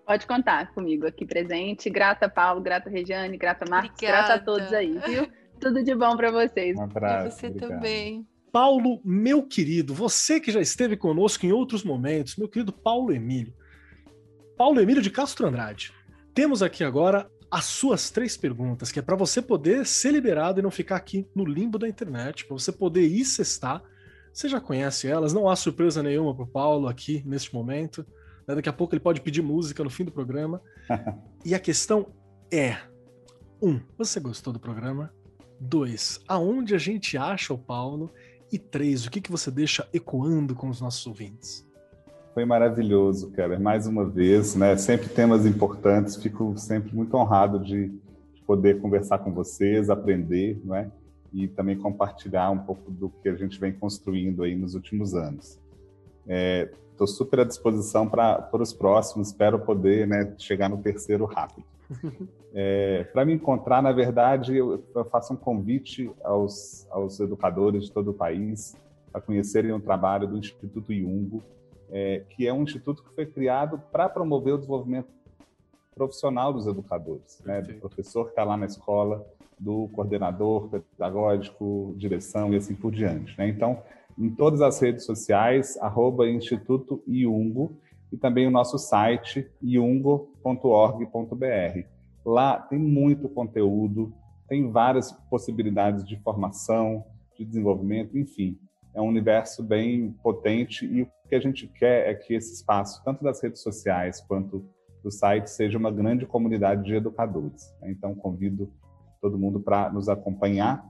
Pode contar comigo aqui presente. Grata, Paulo, grata, Regiane, grata, Marcos, Obrigada. grata a todos aí, viu? Tudo de bom para vocês. Um abraço. E você obrigado. também. Paulo, meu querido, você que já esteve conosco em outros momentos, meu querido Paulo Emílio. Paulo Emílio de Castro Andrade. Temos aqui agora as suas três perguntas, que é para você poder ser liberado e não ficar aqui no limbo da internet, para você poder ir cestar você já conhece elas, não há surpresa nenhuma pro Paulo aqui neste momento. Né? Daqui a pouco ele pode pedir música no fim do programa. [laughs] e a questão é: um, você gostou do programa? Dois, aonde a gente acha o Paulo? E três, o que, que você deixa ecoando com os nossos ouvintes? Foi maravilhoso, cara. Mais uma vez, né? Sempre temas importantes. Fico sempre muito honrado de poder conversar com vocês, aprender, não é? e também compartilhar um pouco do que a gente vem construindo aí nos últimos anos. Estou é, super à disposição para os próximos, espero poder né, chegar no terceiro rápido. [laughs] É, para me encontrar, na verdade, eu, eu, faço um convite aos, aos educadores de todo o país a conhecerem o trabalho do Instituto Iungo, é, que é um instituto que foi criado para promover o desenvolvimento profissional dos educadores, né, do professor que está lá na escola, do coordenador pedagógico, direção e assim por diante. Né? Então, em todas as redes sociais, arroba Instituto Iungo e também o nosso site iungo.org.br. Lá tem muito conteúdo, tem várias possibilidades de formação, de desenvolvimento, enfim. É um universo bem potente e o que a gente quer é que esse espaço, tanto das redes sociais quanto do site, seja uma grande comunidade de educadores. Né? Então, convido todo mundo para nos acompanhar.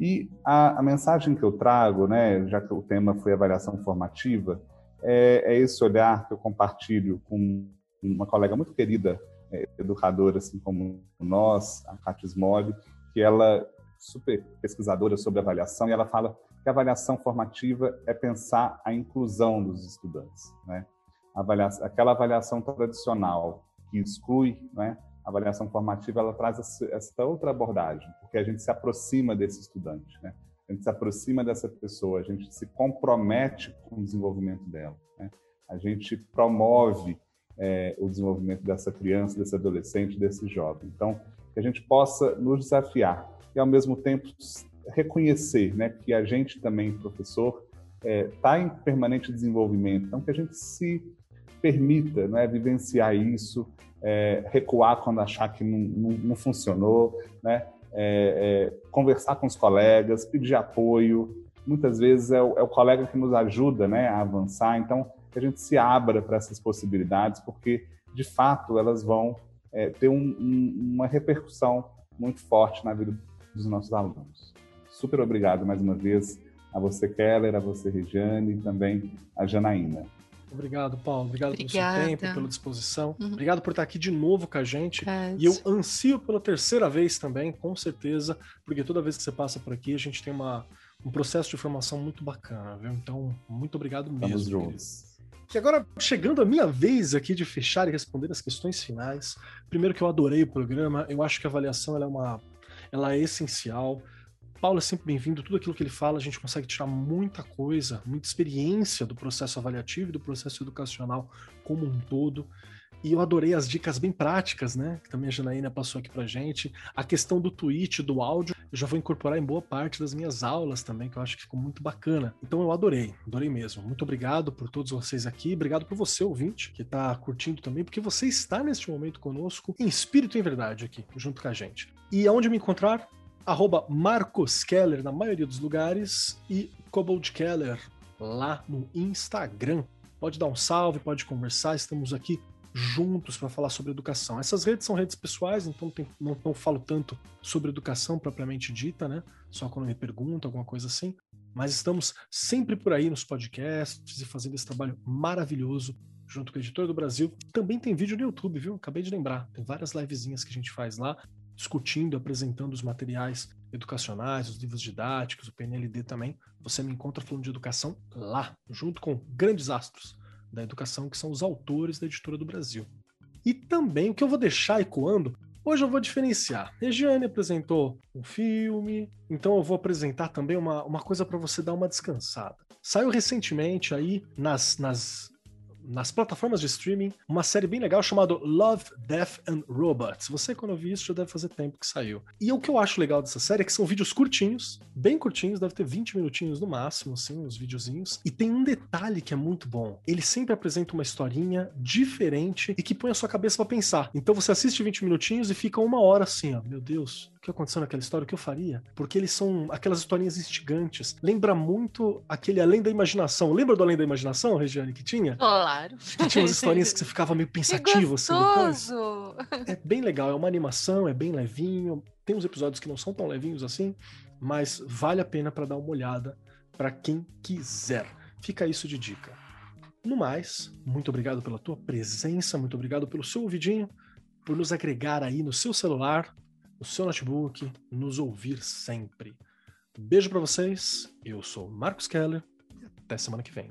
E a, a, mensagem que eu trago, né, já que o tema foi avaliação formativa, é, é esse olhar que eu compartilho com uma colega muito querida, é, educadora, assim como nós, a Cátia Smog, que ela super pesquisadora sobre avaliação, e ela fala que a avaliação formativa é pensar a inclusão dos estudantes. Né? Avaliação, aquela avaliação tradicional que exclui, né? a avaliação formativa ela traz essa outra abordagem, porque a gente se aproxima desse estudante, né? a gente se aproxima dessa pessoa, a gente se compromete com o desenvolvimento dela, né? a gente promove é, o desenvolvimento dessa criança, desse adolescente, desse jovem. Então, que a gente possa nos desafiar e, ao mesmo tempo, reconhecer né, que a gente também, professor, está é, tá em permanente desenvolvimento. Então, que a gente se permita né, vivenciar isso, é, recuar quando achar que não, não, não funcionou, né? É, é, conversar com os colegas, pedir apoio. Muitas vezes é o, é o, colega que nos ajuda né, a avançar. Então, que a gente se abra para essas possibilidades, porque, de fato, elas vão é, ter um, um, uma repercussão muito forte na vida dos nossos alunos. Super obrigado mais uma vez a você, Keller, a você, Regiane, e também a Janaína. Obrigado, Paulo. Obrigado Obrigada. pelo seu tempo, pela disposição. Uhum. Obrigado por estar aqui de novo com a gente. É e eu ansio pela terceira vez também, com certeza, porque toda vez que você passa por aqui, a gente tem uma, um processo de formação muito bacana, viu? Então, muito obrigado mesmo. Estamos juntos. E agora, chegando a minha vez aqui de fechar e responder as questões finais. Primeiro que eu adorei o programa, eu acho que a avaliação ela é uma ela é essencial. Paulo é sempre bem-vindo, tudo aquilo que ele fala, a gente consegue tirar muita coisa, muita experiência do processo avaliativo e do processo educacional como um todo. E eu adorei as dicas bem práticas, né? Que também a Janaína passou aqui pra gente. A questão do tweet, do áudio, eu já vou incorporar em boa parte das minhas aulas também, que eu acho que ficou muito bacana. Então eu adorei, adorei mesmo. Muito obrigado por todos vocês aqui. Obrigado por você, ouvinte, que tá curtindo também, porque você está neste momento conosco, em espírito e em verdade aqui, junto com a gente. E aonde me encontrar? Arroba Marcos Keller na maioria dos lugares e Cobold Keller lá no Instagram. Pode dar um salve, pode conversar, estamos aqui juntos para falar sobre educação. Essas redes são redes pessoais, então tem, não, não falo tanto sobre educação propriamente dita, né? Só quando me perguntam, alguma coisa assim. Mas estamos sempre por aí nos podcasts e fazendo esse trabalho maravilhoso junto com a Editora do Brasil. Também tem vídeo no YouTube, viu? Acabei de lembrar. Tem várias livezinhas que a gente faz lá discutindo, apresentando os materiais educacionais, os livros didáticos, o PNLD também. Você me encontra falando de educação lá, junto com grandes astros da educação, que são os autores da Editora do Brasil. E também o que eu vou deixar ecoando, hoje eu vou diferenciar. Regiane apresentou um filme, então eu vou apresentar também uma, uma coisa para você dar uma descansada. Saiu recentemente aí nas, nas nas plataformas de streaming uma série bem legal chamada Love, Death and Robots. Você, quando viu isso, já deve fazer tempo que saiu. E o que eu acho legal dessa série é que são vídeos curtinhos, bem curtinhos, deve ter 20 minutinhos no máximo, assim, os videozinhos. E tem um detalhe que é muito bom. Ele sempre apresenta uma historinha diferente e que põe a sua cabeça para pensar. Então você assiste 20 minutinhos e fica uma hora assim, ó, meu Deus, que aconteceu naquela história, o que eu faria? Porque eles são aquelas historinhas instigantes. Lembra muito aquele Além da Imaginação. Lembra do Além da Imaginação, Regiane, que tinha? Claro. Que tinha umas [laughs] historinhas que você ficava meio pensativo, assim, depois. É bem legal, é uma animação, é bem levinho. Tem uns episódios que não são tão levinhos assim, mas vale a pena para dar uma olhada para quem quiser. Fica isso de dica. No mais, muito obrigado pela tua presença, muito obrigado pelo seu ouvidinho, por nos agregar aí no seu celular, no seu notebook, nos ouvir sempre. Beijo para vocês, eu sou Marcos Keller e até semana que vem.